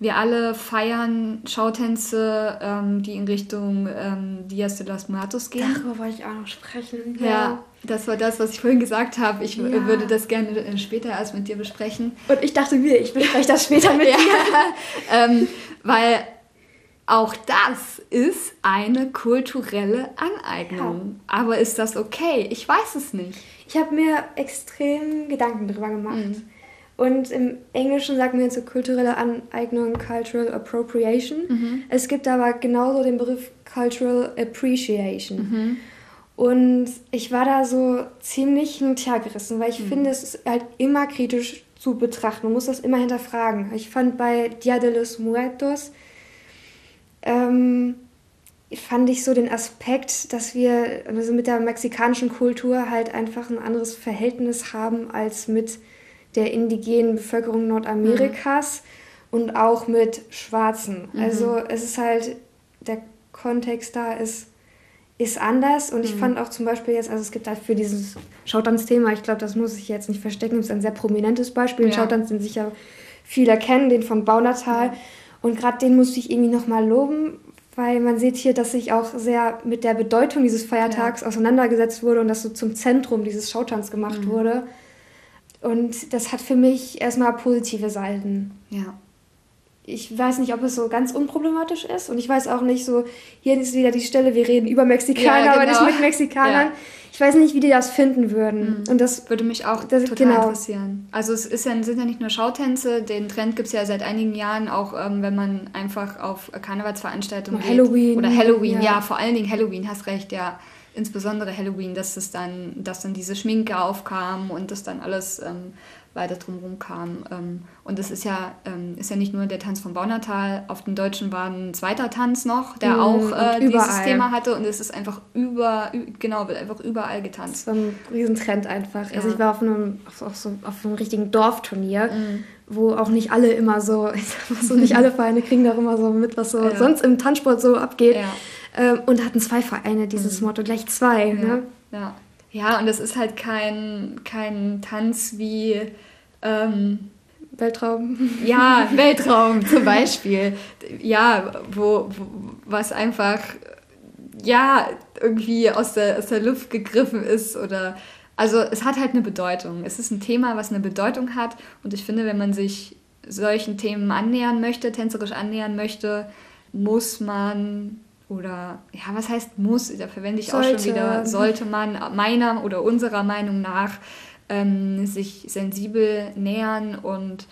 wir alle feiern Schautänze, ähm, die in Richtung ähm, Dias de los Muertos gehen. Darüber wollte ich auch noch sprechen. Ja. ja. das war das, was ich vorhin gesagt habe. Ich ja. würde das gerne äh, später erst mit dir besprechen. Und ich dachte mir, ich bespreche das später mit dir. ähm, weil Auch das ist eine kulturelle Aneignung. Aber ist das okay? Ich weiß es nicht. Ich habe mir extrem Gedanken darüber gemacht. Mhm. Und im Englischen sagen wir zur kulturelle Aneignung Cultural Appropriation. Mhm. Es gibt aber genauso den Begriff Cultural Appreciation. Mhm. Und ich war da so ziemlich hin und her gerissen, weil ich mhm. finde, es ist halt immer kritisch zu betrachten. Man muss das immer hinterfragen. Ich fand bei Dia de los Muertos, ähm, fand ich so den Aspekt, dass wir also mit der mexikanischen Kultur halt einfach ein anderes Verhältnis haben als mit der indigenen Bevölkerung Nordamerikas mhm. und auch mit Schwarzen. Mhm. Also es ist halt, der Kontext da ist, ist anders und ich mhm. fand auch zum Beispiel jetzt, also es gibt halt für dieses Schautanzthema, ich glaube, das muss ich jetzt nicht verstecken, das ist ein sehr prominentes Beispiel, ja. den Schautanz, den sicher viele kennen, den von Baunatal. Und gerade den musste ich irgendwie nochmal loben, weil man sieht hier, dass sich auch sehr mit der Bedeutung dieses Feiertags ja. auseinandergesetzt wurde und das so zum Zentrum dieses Schautanz gemacht mhm. wurde. Und das hat für mich erstmal positive Seiten. Ja. Ich weiß nicht, ob es so ganz unproblematisch ist. Und ich weiß auch nicht so, hier ist wieder die Stelle, wir reden über Mexikaner, ja, genau. aber nicht mit Mexikanern. Ja. Ich weiß nicht, wie die das finden würden. Mhm. Und das würde mich auch das, total genau. interessieren. Also es ist ja, sind ja nicht nur Schautänze, den Trend gibt es ja seit einigen Jahren auch, ähm, wenn man einfach auf Karnevalsveranstaltungen geht. Halloween. Oder Halloween, ja. ja, vor allen Dingen Halloween, hast recht, ja insbesondere Halloween, dass es dann, dass dann diese Schminke aufkam und das dann alles ähm, weiter drumherum kam. Ähm, und es ist ja, ähm, ist ja nicht nur der Tanz von Baunatal, auf dem Deutschen war ein zweiter Tanz noch, der mm, auch äh, dieses Thema hatte und es ist einfach über, genau, wird einfach überall getanzt. Das war ein Riesentrend einfach. Ja. Also ich war auf einem, auf, so, auf einem richtigen Dorfturnier. Mm wo auch nicht alle immer so, ich sag mal so, nicht alle Vereine kriegen da immer so mit, was so ja. sonst im Tanzsport so abgeht. Ja. Ähm, und hatten zwei Vereine, dieses mhm. Motto, gleich zwei. Ja. Ne? ja. Ja, und es ist halt kein, kein Tanz wie ähm, Weltraum. Ja, Weltraum zum Beispiel. Ja, wo, wo was einfach ja irgendwie aus der, aus der Luft gegriffen ist oder also es hat halt eine Bedeutung. Es ist ein Thema, was eine Bedeutung hat und ich finde, wenn man sich solchen Themen annähern möchte, tänzerisch annähern möchte, muss man oder ja, was heißt muss? Da verwende ich sollte. auch schon wieder, sollte man meiner oder unserer Meinung nach ähm, sich sensibel nähern und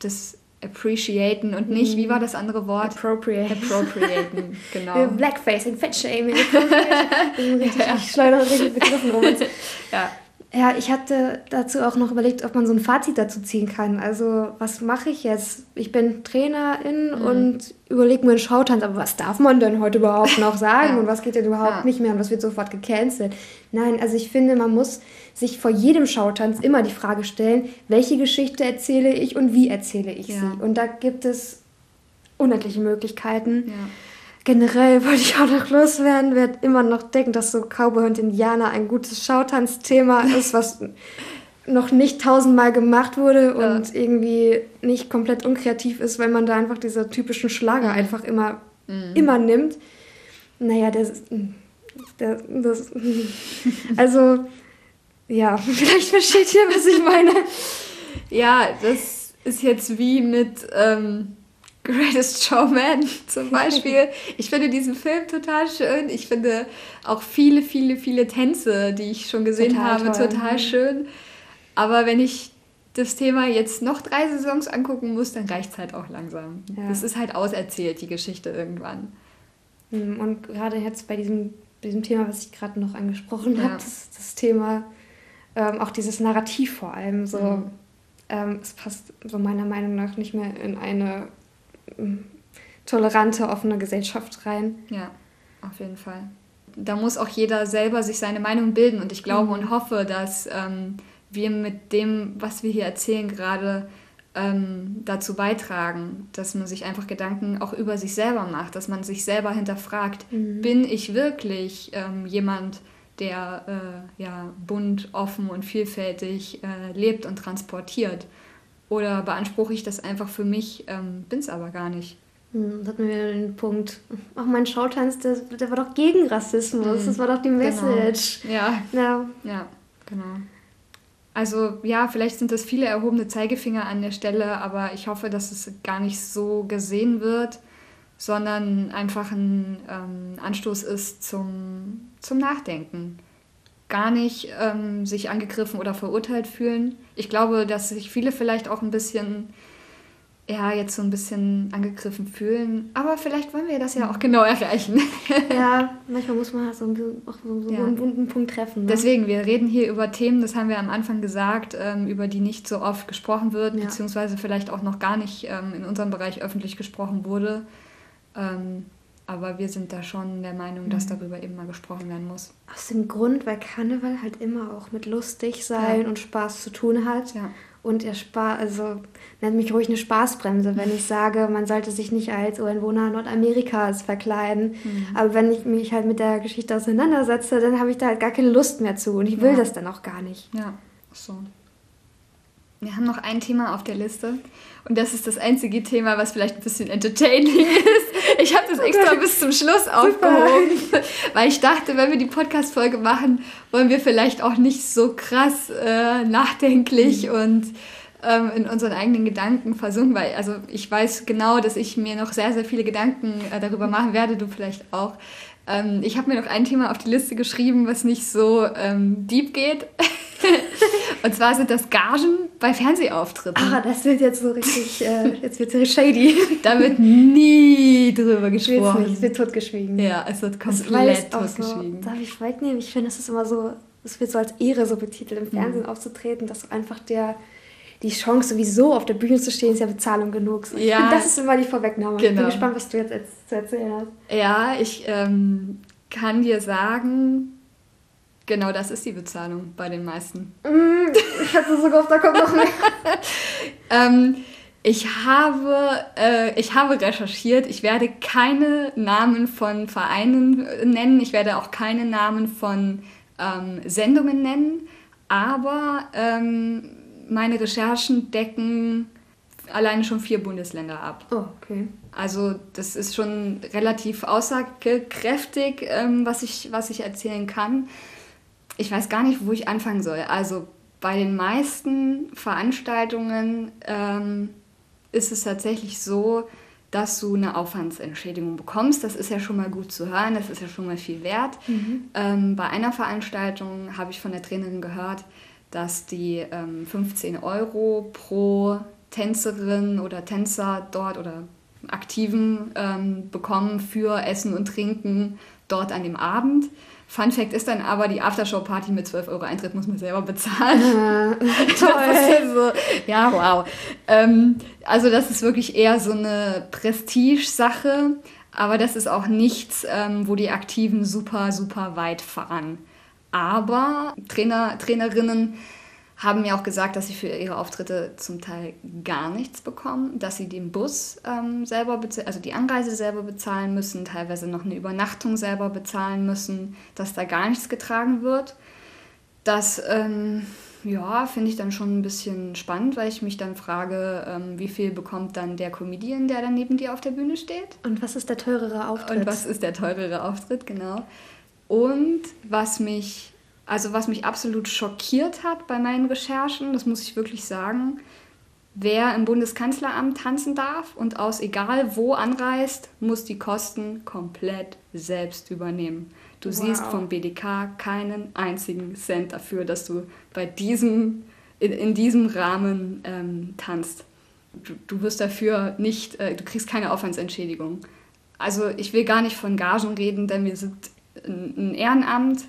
das appreciaten und nicht, wie war das andere Wort? Appropriate. Appropriaten, genau. Blackfacing, Fettshaming. Ich schleudere richtig Begriffen rum. ja. Ja, ich hatte dazu auch noch überlegt, ob man so ein Fazit dazu ziehen kann. Also, was mache ich jetzt? Ich bin Trainerin mhm. und überlege mir einen Schautanz, aber was darf man denn heute überhaupt noch sagen ja. und was geht denn überhaupt ja. nicht mehr und was wird sofort gecancelt? Nein, also ich finde, man muss sich vor jedem Schautanz immer die Frage stellen, welche Geschichte erzähle ich und wie erzähle ich ja. sie? Und da gibt es unendliche Möglichkeiten. Ja generell wollte ich auch noch loswerden, werde immer noch denken, dass so Cowboy und Indianer ein gutes Schautanzthema ist, was noch nicht tausendmal gemacht wurde ja. und irgendwie nicht komplett unkreativ ist, weil man da einfach diese typischen Schlager einfach immer, mhm. immer nimmt. Naja, das, das, das also ja, vielleicht versteht ihr, was ich meine. Ja, das ist jetzt wie mit ähm, Greatest Showman zum Beispiel. Ich finde diesen Film total schön. Ich finde auch viele, viele, viele Tänze, die ich schon gesehen total habe, toll. total schön. Aber wenn ich das Thema jetzt noch drei Saisons angucken muss, dann reicht es halt auch langsam. Ja. Das ist halt auserzählt, die Geschichte irgendwann. Hm, und gerade jetzt bei diesem, diesem Thema, was ich gerade noch angesprochen ja. habe, das, das Thema, ähm, auch dieses Narrativ vor allem, so, mhm. ähm, es passt so meiner Meinung nach nicht mehr in eine tolerante, offene Gesellschaft rein. Ja, auf jeden Fall. Da muss auch jeder selber sich seine Meinung bilden und ich glaube mhm. und hoffe, dass ähm, wir mit dem, was wir hier erzählen, gerade ähm, dazu beitragen, dass man sich einfach Gedanken auch über sich selber macht, dass man sich selber hinterfragt, mhm. bin ich wirklich ähm, jemand, der äh, ja, bunt, offen und vielfältig äh, lebt und transportiert? Oder beanspruche ich das einfach für mich, ähm, bin es aber gar nicht. Hm, das hat mir wieder den Punkt. Auch mein Schautanz, der, der war doch gegen Rassismus. Mhm. Das war doch die genau. Message. Genau. Ja. ja. Ja, genau. Also ja, vielleicht sind das viele erhobene Zeigefinger an der Stelle, aber ich hoffe, dass es gar nicht so gesehen wird, sondern einfach ein ähm, Anstoß ist zum, zum Nachdenken. Gar nicht ähm, sich angegriffen oder verurteilt fühlen. Ich glaube, dass sich viele vielleicht auch ein bisschen ja, jetzt so ein bisschen angegriffen fühlen. Aber vielleicht wollen wir das ja auch genau erreichen. ja, manchmal muss man halt so, einen, auch so, so ja. einen wunden Punkt treffen. Ne? Deswegen, wir reden hier über Themen, das haben wir am Anfang gesagt, ähm, über die nicht so oft gesprochen wird, ja. beziehungsweise vielleicht auch noch gar nicht ähm, in unserem Bereich öffentlich gesprochen wurde. Ähm, aber wir sind da schon der Meinung, dass mhm. darüber eben mal gesprochen werden muss. Aus dem Grund, weil Karneval halt immer auch mit lustig sein ja. und Spaß zu tun hat. Ja. Und ihr Spaß, also nennt mich ruhig eine Spaßbremse, wenn ich sage, man sollte sich nicht als Ureinwohner Nordamerikas verkleiden. Mhm. Aber wenn ich mich halt mit der Geschichte auseinandersetze, dann habe ich da halt gar keine Lust mehr zu und ich will ja. das dann auch gar nicht. Ja, so. Wir haben noch ein Thema auf der Liste und das ist das einzige Thema, was vielleicht ein bisschen entertaining ist. Ich habe das extra bis zum Schluss aufgehoben, weil ich dachte, wenn wir die Podcast-Folge machen, wollen wir vielleicht auch nicht so krass äh, nachdenklich mhm. und ähm, in unseren eigenen Gedanken versunken, weil also ich weiß genau, dass ich mir noch sehr, sehr viele Gedanken äh, darüber machen werde, du vielleicht auch. Ähm, ich habe mir noch ein Thema auf die Liste geschrieben, was nicht so ähm, deep geht. Und zwar sind das Gagen bei Fernsehauftritten. Ah, das wird jetzt so richtig, äh, jetzt wird es shady. Da wird nie drüber gesprochen. Nicht, es wird totgeschwiegen. Ja, es wird komplett totgeschwiegen. So, darf ich vorwegnehmen? Ich finde, es ist immer so, es wird so als Ehre so betitelt, im Fernsehen mhm. aufzutreten, dass einfach der die Chance, sowieso auf der Bühne zu stehen, ist ja Bezahlung genug. So. Ja, das ist immer die Vorwegnahme. Genau. Ich bin genau. gespannt, was du jetzt zu erzählen hast. Ja, ich ähm, kann dir sagen, Genau, das ist die Bezahlung bei den meisten. Mm, ich hatte so gehofft, da kommt noch mehr. ähm, ich, habe, äh, ich habe recherchiert. Ich werde keine Namen von Vereinen nennen. Ich werde auch keine Namen von ähm, Sendungen nennen. Aber ähm, meine Recherchen decken alleine schon vier Bundesländer ab. Oh, okay. Also das ist schon relativ aussagekräftig, ähm, was, ich, was ich erzählen kann ich weiß gar nicht, wo ich anfangen soll. Also bei den meisten Veranstaltungen ähm, ist es tatsächlich so, dass du eine Aufwandsentschädigung bekommst. Das ist ja schon mal gut zu hören, das ist ja schon mal viel wert. Mhm. Ähm, bei einer Veranstaltung habe ich von der Trainerin gehört, dass die ähm, 15 Euro pro Tänzerin oder Tänzer dort oder Aktiven ähm, bekommen für Essen und Trinken dort an dem Abend. Fun Fact ist dann aber, die Aftershow-Party mit 12 Euro Eintritt muss man selber bezahlen. Äh, toll. so, ja, wow. Ähm, also das ist wirklich eher so eine Prestige-Sache, aber das ist auch nichts, ähm, wo die Aktiven super, super weit fahren. Aber Trainer, Trainerinnen haben mir auch gesagt, dass sie für ihre Auftritte zum Teil gar nichts bekommen, dass sie den Bus ähm, selber, also die Anreise selber bezahlen müssen, teilweise noch eine Übernachtung selber bezahlen müssen, dass da gar nichts getragen wird. Das, ähm, ja, finde ich dann schon ein bisschen spannend, weil ich mich dann frage, ähm, wie viel bekommt dann der Comedian, der dann neben dir auf der Bühne steht? Und was ist der teurere Auftritt? Und was ist der teurere Auftritt, genau. Und was mich also was mich absolut schockiert hat bei meinen Recherchen, das muss ich wirklich sagen, wer im Bundeskanzleramt tanzen darf und aus egal wo anreist, muss die Kosten komplett selbst übernehmen. Du wow. siehst vom BDK keinen einzigen Cent dafür, dass du bei diesem, in, in diesem Rahmen ähm, tanzt. Du, du, wirst dafür nicht, äh, du kriegst keine Aufwandsentschädigung. Also ich will gar nicht von Gagen reden, denn wir sind ein Ehrenamt,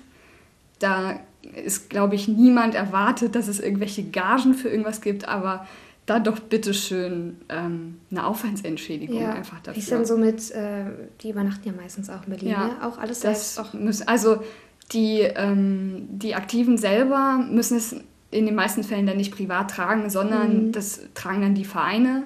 da ist, glaube ich, niemand erwartet, dass es irgendwelche Gagen für irgendwas gibt, aber da doch bitteschön ähm, eine Aufwandsentschädigung ja. einfach dafür. Wie ist denn so mit, äh, die übernachten ja meistens auch in Berlin, ja, ne? auch alles das selbst? Auch muss, also die, ähm, die Aktiven selber müssen es in den meisten Fällen dann nicht privat tragen, sondern mhm. das tragen dann die Vereine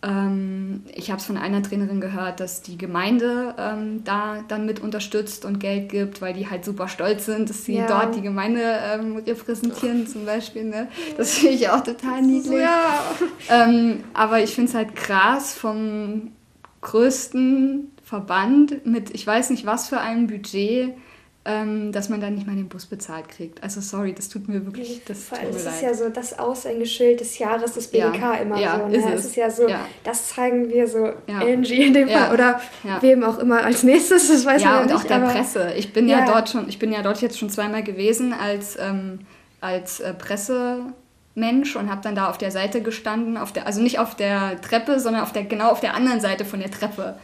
ähm, ich habe es von einer Trainerin gehört, dass die Gemeinde ähm, da dann mit unterstützt und Geld gibt, weil die halt super stolz sind, dass sie ja. dort die Gemeinde ähm, repräsentieren zum Beispiel. Ne? Das finde ich auch total niedlich. Ja. Ähm, aber ich finde es halt krass vom größten Verband mit, ich weiß nicht was für einem Budget, ähm, dass man dann nicht mal den Bus bezahlt kriegt. Also sorry, das tut mir wirklich, das Vor tut mir das leid. ist ja so das Aushängeschild des Jahres des BDK Ja, immer ja, so. Ne? ist es es. ist ja so, Ja. das zeigen wir so Ja. Angie in dem Ja. Fall oder Ja. wem auch immer als nächstes, das weiß ja, man und ja auch nicht. der Presse. Ich bin ja. Ja. dort schon, ich bin ja dort jetzt schon zweimal gewesen als, ähm, als äh, Pressemensch und habe dann da auf der Seite gestanden, auf der, also nicht auf der Treppe, sondern auf der, genau auf der anderen Seite von der Treppe.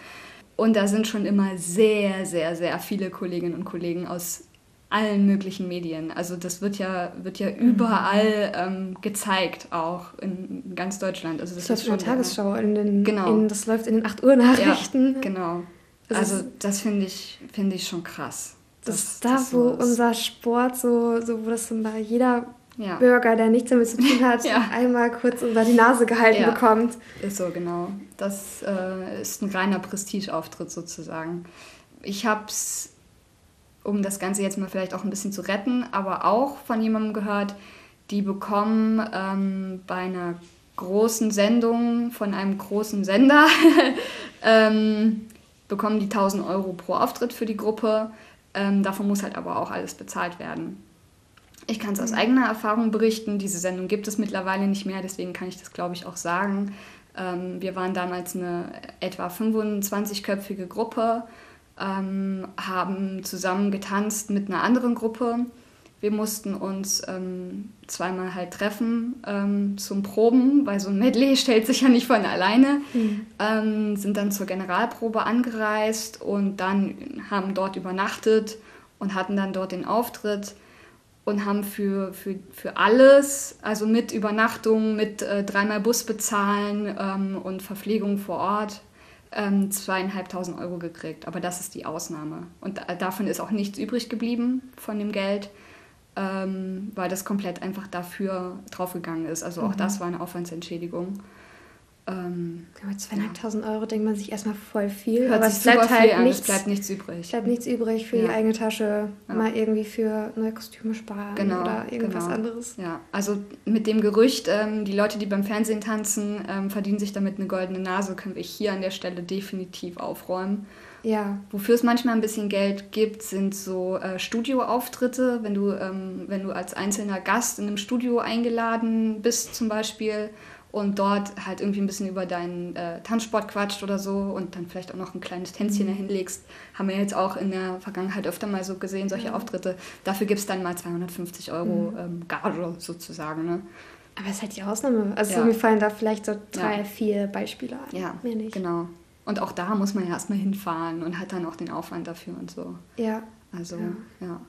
Und da sind schon immer sehr, sehr, sehr viele Kolleginnen und Kollegen aus allen möglichen Medien. Also das wird ja, wird ja überall ähm, gezeigt, auch in ganz Deutschland. Also das Das läuft in der schon- Tagesschau, in den, Genau. in, das läuft in den 8 Uhr Nachrichten. Ja, genau. Das Also ist- das finde ich, finde ich schon krass. Das dass- ist da, wo unser Sport so, so wo das dann bei jeder Ja. Bürger, der nichts damit zu tun hat, Ja. einmal kurz unter die Nase gehalten Ja. bekommt. Ist so, genau. Das äh, ist ein reiner Prestigeauftritt sozusagen. Ich habe es, um das Ganze jetzt mal vielleicht auch ein bisschen zu retten, aber auch von jemandem gehört, die bekommen ähm, bei einer großen Sendung von einem großen Sender, ähm, bekommen die 1000 Euro pro Auftritt für die Gruppe. Ähm, davon muss halt aber auch alles bezahlt werden. Ich kann es aus eigener Erfahrung berichten. Diese Sendung gibt es mittlerweile nicht mehr, deswegen kann ich das, glaube ich, auch sagen. Ähm, wir waren damals eine etwa 25-köpfige Gruppe, ähm, haben zusammen getanzt mit einer anderen Gruppe. Wir mussten uns ähm, zweimal halt treffen ähm, zum Proben, weil so ein Medley stellt sich ja nicht von alleine. Ähm, sind dann zur Generalprobe angereist und dann haben dort übernachtet und hatten dann dort den Auftritt und haben für, für, für alles, also mit Übernachtung, mit äh, dreimal Bus bezahlen ähm, und Verpflegung vor Ort, ähm, zweieinhalbtausend Euro gekriegt. Aber das ist die Ausnahme. Und da, davon ist auch nichts übrig geblieben von dem Geld, ähm, weil das komplett einfach dafür draufgegangen ist. Also auch das war eine Aufwandsentschädigung. Ähm, Ja, Mit zweieinhalbtausend Euro denkt man sich erstmal voll viel, hört aber sich es bleibt halt nichts, es bleibt nichts übrig. es bleibt nichts übrig für die Ja. eigene Tasche, Ja. mal irgendwie für neue Kostüme sparen Genau, oder irgendwas genau. anderes. Ja, also mit dem Gerücht, ähm, die Leute, die beim Fernsehen tanzen, ähm, verdienen sich damit eine goldene Nase, können wir hier an der Stelle definitiv aufräumen. Ja, Wofür es manchmal ein bisschen Geld gibt, sind so äh, Studioauftritte, wenn du, ähm, wenn du als einzelner Gast in einem Studio eingeladen bist zum Beispiel und dort halt irgendwie ein bisschen über deinen äh, Tanzsport quatscht oder so und dann vielleicht auch noch ein kleines Tänzchen dahin legst. Haben wir jetzt auch in der Vergangenheit öfter mal so gesehen, solche Auftritte. Dafür gibt es dann mal 250 Euro ähm, Gage sozusagen. Ne? aber es ist halt die Ausnahme. Also Ja. mir fallen da vielleicht so drei, Ja. vier Beispiele an. Ja, Mehr nicht. genau. Und auch da muss man ja erstmal hinfahren und hat dann auch den Aufwand dafür und so. Ja, Also, Ja. ja.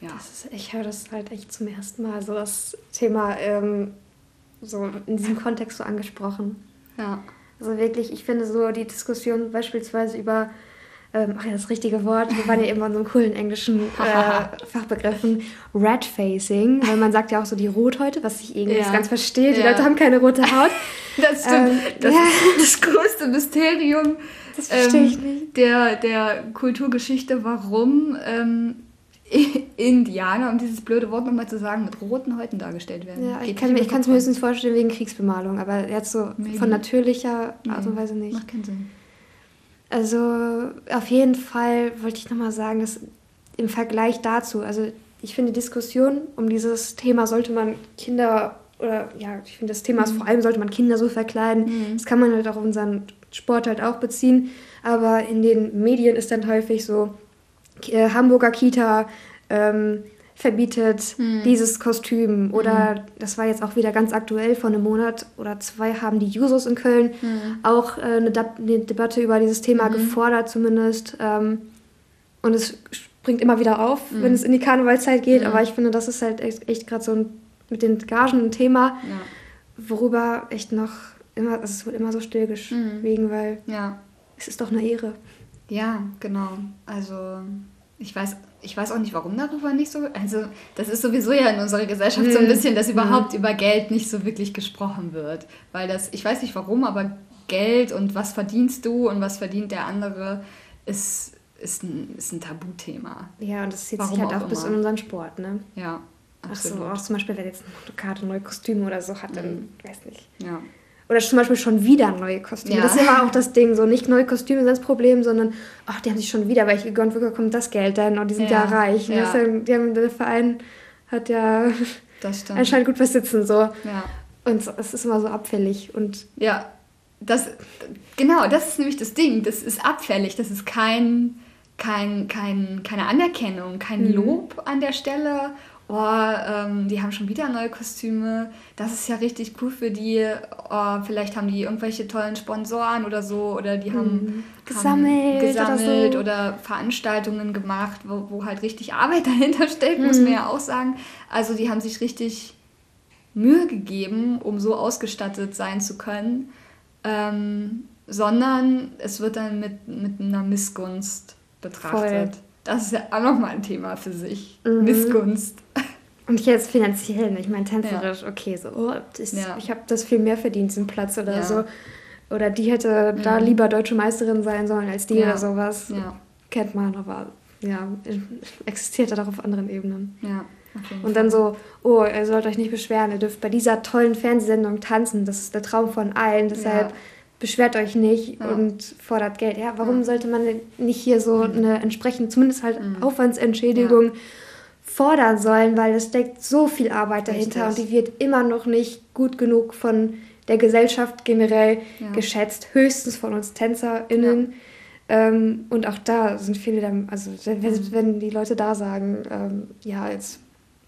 ja. das ist, ich höre das halt echt zum ersten Mal, so das Thema ähm, so in diesem Kontext so angesprochen. Ja. Also wirklich, ich finde so die Diskussion beispielsweise über, ähm, ach ja, das richtige Wort, wir waren ja eben an so einem coolen englischen äh, Fachbegriffen, Red Facing, weil man sagt ja auch so die Rothäute, was ich irgendwie Ja. nicht ganz verstehe, die Ja. Leute haben keine rote Haut. Das stimmt. Ähm, das ja. ist das größte Mysterium Das verstehe ich ähm, nicht. Der, der Kulturgeschichte, warum ähm, Indianer, um dieses blöde Wort nochmal zu sagen, mit roten Häuten dargestellt werden. Ja, ich Geht kann ich es mir höchstens vorstellen wegen Kriegsbemalung, aber jetzt so Maybe. von natürlicher Art und Weise nicht. Macht keinen Sinn. Also auf jeden Fall wollte ich nochmal sagen, dass im Vergleich dazu, also ich finde Diskussion um dieses Thema sollte man Kinder oder ja, ich finde das Thema ist vor allem sollte man Kinder so verkleiden. Das kann man halt auch auf unseren Sport halt auch beziehen. Aber in den Medien ist dann häufig so äh, Hamburger Kita ähm, verbietet dieses Kostüm. Oder das war jetzt auch wieder ganz aktuell vor einem Monat oder zwei haben die Jusos in Köln auch äh, eine, Dab- eine Debatte über dieses Thema gefordert zumindest. Ähm, und es springt immer wieder auf, wenn es in die Karnevalzeit geht, aber ich finde, das ist halt echt, echt gerade so ein, mit den Gagen ein Thema, Ja. worüber echt noch immer, also es wird immer so stillgeschwiegen, weil Ja. es ist doch eine Ehre. Ja, genau. Also ich weiß, ich weiß auch nicht, warum darüber nicht so. Also das ist sowieso ja in unserer Gesellschaft so ein bisschen, dass überhaupt über Geld nicht so wirklich gesprochen wird. Weil das, ich weiß nicht warum, aber Geld und was verdienst du und was verdient der andere ist, ist, ein, ist ein Tabuthema. Ja, und das zieht Warum sich halt auch auch bis in unseren Sport, ne? Ja, Ach so, absolut. auch zum Beispiel, wenn jetzt eine Karte neue Kostüme oder so hat, dann weiß nicht. Ja. Oder zum Beispiel schon wieder neue Kostüme. Ja. Das ist immer auch das Ding, so nicht neue Kostüme sind das Problem, sondern, ach, die haben sich schon wieder welche gegönnt, wo kommt das Geld denn? Und die sind ja, ja reich. Ja. Ja, die haben, der Verein hat ja anscheinend gut was sitzen, so. Und es ist immer so abfällig. Und ja, das, genau, das ist nämlich das Ding. Das ist abfällig. Das ist kein, kein, kein, keine Anerkennung, kein mhm. Lob an der Stelle oh, ähm, die haben schon wieder neue Kostüme, das ist ja richtig cool für die, oh, vielleicht haben die irgendwelche tollen Sponsoren oder so, oder die haben mhm. gesammelt, haben gesammelt oder, so. oder, Veranstaltungen gemacht, wo, wo, halt richtig Arbeit dahinter steckt, mhm. muss man ja auch sagen. Also die haben sich richtig Mühe gegeben, um so ausgestattet sein zu können, ähm, sondern es wird dann mit, mit einer Missgunst betrachtet. Voll. Das ist ja auch nochmal ein Thema für sich. Mhm. Missgunst. Und jetzt finanziell, ich meine tänzerisch, ja. okay, so, oh, ich, ja. ich habe das viel mehr verdient, diesen Platz oder ja. so. Oder die hätte da mhm. lieber deutsche Meisterin sein sollen als die oder sowas. Kennt man, aber ja, existiert da doch auf anderen Ebenen. Ja. Und dann so, oh, ihr sollt euch nicht beschweren, ihr dürft bei dieser tollen Fernsehsendung tanzen, das ist der Traum von allen, deshalb beschwert euch nicht ja. und fordert Geld. Ja, warum ja. sollte man nicht hier so mhm. eine entsprechende, zumindest halt mhm. Aufwandsentschädigung ja. fordern sollen, weil es steckt so viel Arbeit dahinter Richtig. und die wird immer noch nicht gut genug von der Gesellschaft generell geschätzt, höchstens von uns TänzerInnen. Ähm, und auch da sind viele, dann, also wenn, mhm. wenn die Leute da sagen, ähm, ja, jetzt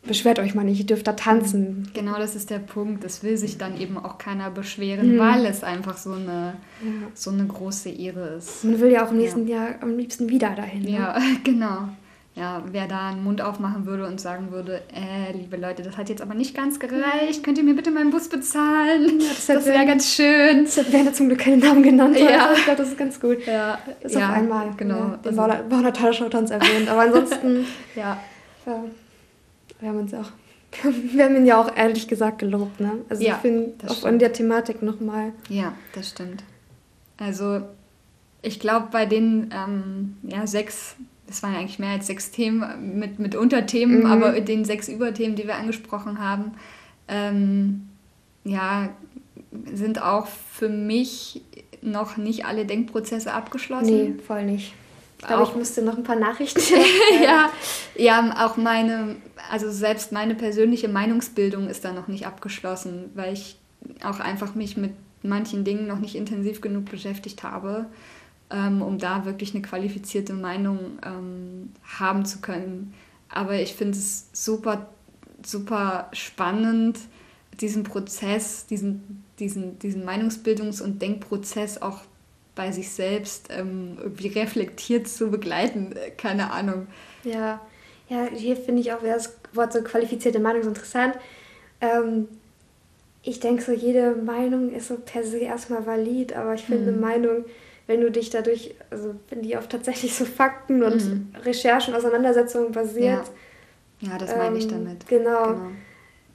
beschwert euch mal nicht, ihr dürft da tanzen. Genau, das ist der Punkt. Das will sich dann eben auch keiner beschweren, mhm. weil es einfach so eine, ja. so eine große Ehre ist. Man will ja auch im nächsten ja. Jahr am liebsten wieder dahin. Ne? Ja, genau. Ja, wer da einen Mund aufmachen würde und sagen würde, äh, liebe Leute, das hat jetzt aber nicht ganz gereicht, könnt ihr mir bitte meinen Bus bezahlen? Ja, das, das wäre ganz schön. Das Werner zum Glück keinen Namen genannt. Ja. Ich glaube, das ist ganz gut. Ja, das ist auf einmal genau. Ja, den also, Bauner Tagesschau-Tanz erwähnt. Aber ansonsten, ja. ja wir haben uns auch, wir haben ihn ja auch ehrlich gesagt gelobt, ne? Also ja, ich finde auch an der Thematik nochmal. Ja, das stimmt. Also ich glaube, bei den ähm, ja, sechs, das waren ja eigentlich mehr als sechs Themen mit, mit Unterthemen, mhm. aber den sechs Überthemen, die wir angesprochen haben, ähm, ja, sind auch für mich noch nicht alle Denkprozesse abgeschlossen. Nee, voll nicht. Ich glaube, ich müsste noch ein paar Nachrichten. ja, ja, auch meine, also selbst meine persönliche Meinungsbildung ist da noch nicht abgeschlossen, weil ich auch einfach mich mit manchen Dingen noch nicht intensiv genug beschäftigt habe, ähm, um da wirklich eine qualifizierte Meinung ähm, haben zu können. Aber ich finde es super, super spannend, diesen Prozess, diesen, diesen, diesen Meinungsbildungs- und Denkprozess auch bei sich selbst ähm, irgendwie reflektiert zu begleiten. Äh, keine Ahnung. Ja, ja hier finde ich auch das Wort so qualifizierte Meinung so interessant. Ähm, ich denke so, jede Meinung ist so per se erstmal valid, aber ich finde mhm. Meinung, wenn du dich dadurch, also wenn die auf tatsächlich so Fakten und mhm. Recherchen, Auseinandersetzungen basiert. Ja, ja das ähm, meine ich damit. Genau. genau.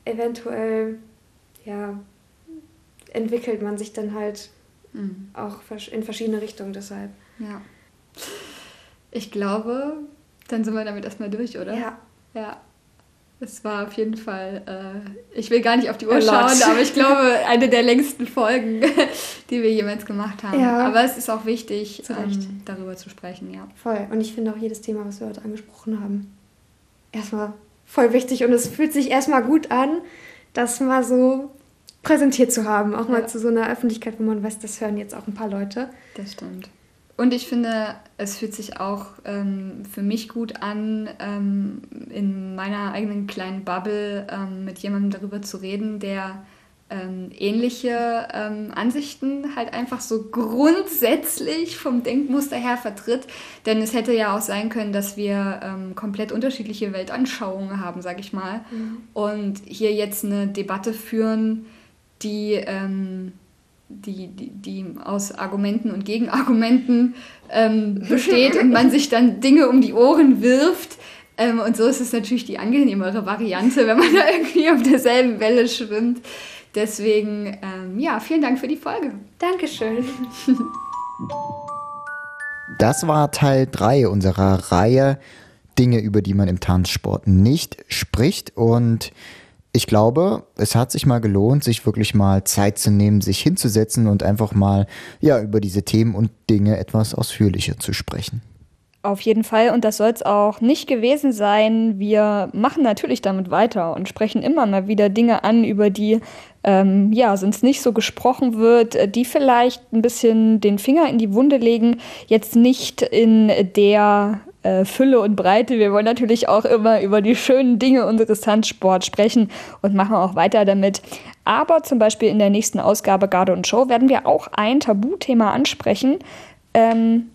Eventuell, ja, entwickelt man sich dann halt Mhm. Auch in verschiedene Richtungen deshalb. Ja. Ich glaube, dann sind wir damit erstmal durch, oder? Ja. Ja. Es war auf jeden Fall, äh, ich will gar nicht auf die Uhr schauen, aber ich glaube, eine der längsten Folgen, die wir jemals gemacht haben. Ja. Aber es ist auch wichtig, ähm, darüber zu sprechen, ja. Voll. Und ich finde auch jedes Thema, was wir heute angesprochen haben, erstmal voll wichtig. Und es fühlt sich erstmal gut an, das mal so präsentiert zu haben, auch mal zu so einer Öffentlichkeit, wo man weiß, das hören jetzt auch ein paar Leute. Das stimmt. Und ich finde, es fühlt sich auch ähm, für mich gut an, ähm, in meiner eigenen kleinen Bubble ähm, mit jemandem darüber zu reden, der ähm, ähnliche ähm, Ansichten halt einfach so grundsätzlich vom Denkmuster her vertritt. Denn es hätte ja auch sein können, dass wir ähm, komplett unterschiedliche Weltanschauungen haben, sag ich mal. Mhm. Und hier jetzt eine Debatte führen, die, ähm, die, die, die aus Argumenten und Gegenargumenten ähm, besteht und man sich dann Dinge um die Ohren wirft. Ähm, und so ist es natürlich die angenehmere Variante, wenn man da irgendwie auf derselben Welle schwimmt. Deswegen, ähm, ja, vielen Dank für die Folge. Dankeschön. Das war Teil 3 unserer Reihe Dinge, über die man im Tanzsport nicht spricht. Und ich glaube, es hat sich mal gelohnt, sich wirklich mal Zeit zu nehmen, sich hinzusetzen und einfach mal ja über diese Themen und Dinge etwas ausführlicher zu sprechen. Auf jeden Fall. Und das soll es auch nicht gewesen sein. Wir machen natürlich damit weiter und sprechen immer mal wieder Dinge an, über die ähm, ja sonst nicht so gesprochen wird, die vielleicht ein bisschen den Finger in die Wunde legen. Jetzt nicht in der Fülle und Breite. Wir wollen natürlich auch immer über die schönen Dinge unseres Tanzsports sprechen und machen auch weiter damit. Aber zum Beispiel in der nächsten Ausgabe Garde und Show werden wir auch ein Tabuthema ansprechen. Ähm,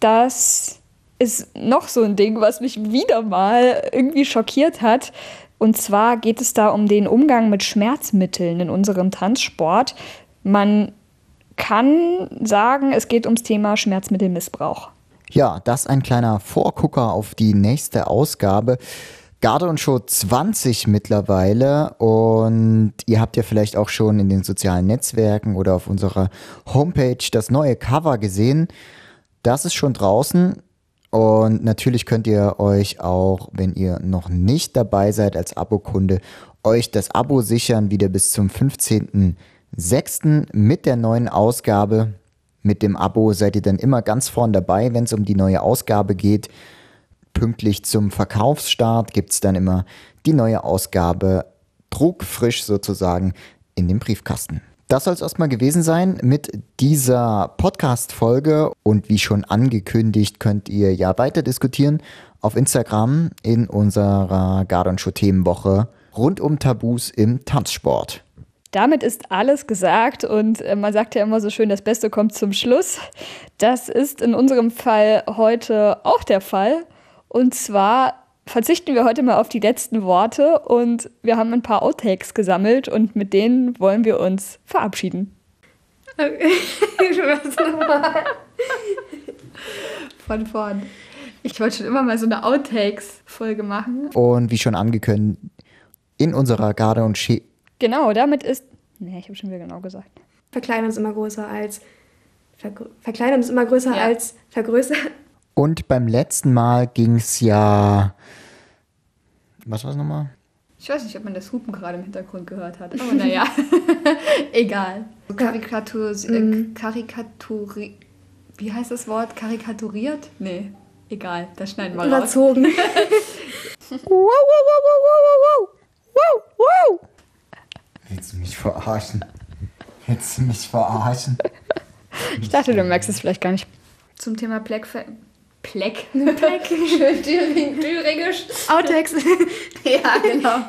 das ist noch so ein Ding, was mich wieder mal irgendwie schockiert hat. Und zwar geht es da um den Umgang mit Schmerzmitteln in unserem Tanzsport. Man kann sagen, es geht ums Thema Schmerzmittelmissbrauch. Ja, das ein kleiner Vorgucker auf die nächste Ausgabe. Garde und Show 20 mittlerweile und ihr habt ja vielleicht auch schon in den sozialen Netzwerken oder auf unserer Homepage das neue Cover gesehen. Das ist schon draußen. Und natürlich könnt ihr euch auch, wenn ihr noch nicht dabei seid als Abokunde, euch das Abo sichern, wieder bis zum 15.06. mit der neuen Ausgabe. Mit dem Abo seid ihr dann immer ganz vorn dabei, wenn es um die neue Ausgabe geht. Pünktlich zum Verkaufsstart gibt es dann immer die neue Ausgabe druckfrisch sozusagen in dem Briefkasten. Das soll es erstmal gewesen sein mit dieser Podcast-Folge. Und wie schon angekündigt, könnt ihr ja weiter diskutieren auf Instagram in unserer Garden Show Themenwoche rund um Tabus im Tanzsport. Damit ist alles gesagt und äh, man sagt ja immer so schön, das Beste kommt zum Schluss. Das ist in unserem Fall heute auch der Fall. Und zwar verzichten wir heute mal auf die letzten Worte und wir haben ein paar Outtakes gesammelt und mit denen wollen wir uns verabschieden. Von vorn. Ich wollte schon immer mal so eine Outtakes-Folge machen. Und wie schon angekündigt, in unserer Garde und Schee. Genau, damit ist. Nee, ich habe schon wieder genau gesagt. Verkleinern ist immer größer als. Vergr Verkleinern ist immer größer ja. als vergrößern. Und beim letzten Mal ging es ja was war es nochmal? Ich weiß nicht, ob man das Hupen gerade im Hintergrund gehört hat, aber naja, egal. Karikatur, äh, mhm. Karikaturi, wie heißt das Wort? Karikaturiert? Nee, egal, das schneiden wir Überzogen. raus. wow, wow, wow, wow, wow, wow, wow, wow. Willst du mich verarschen? Willst du mich verarschen? Ich dachte, du merkst es vielleicht gar nicht. Zum Thema Black Pleck. Pleck. Schön Thüringisch. Outtakes. ja, genau.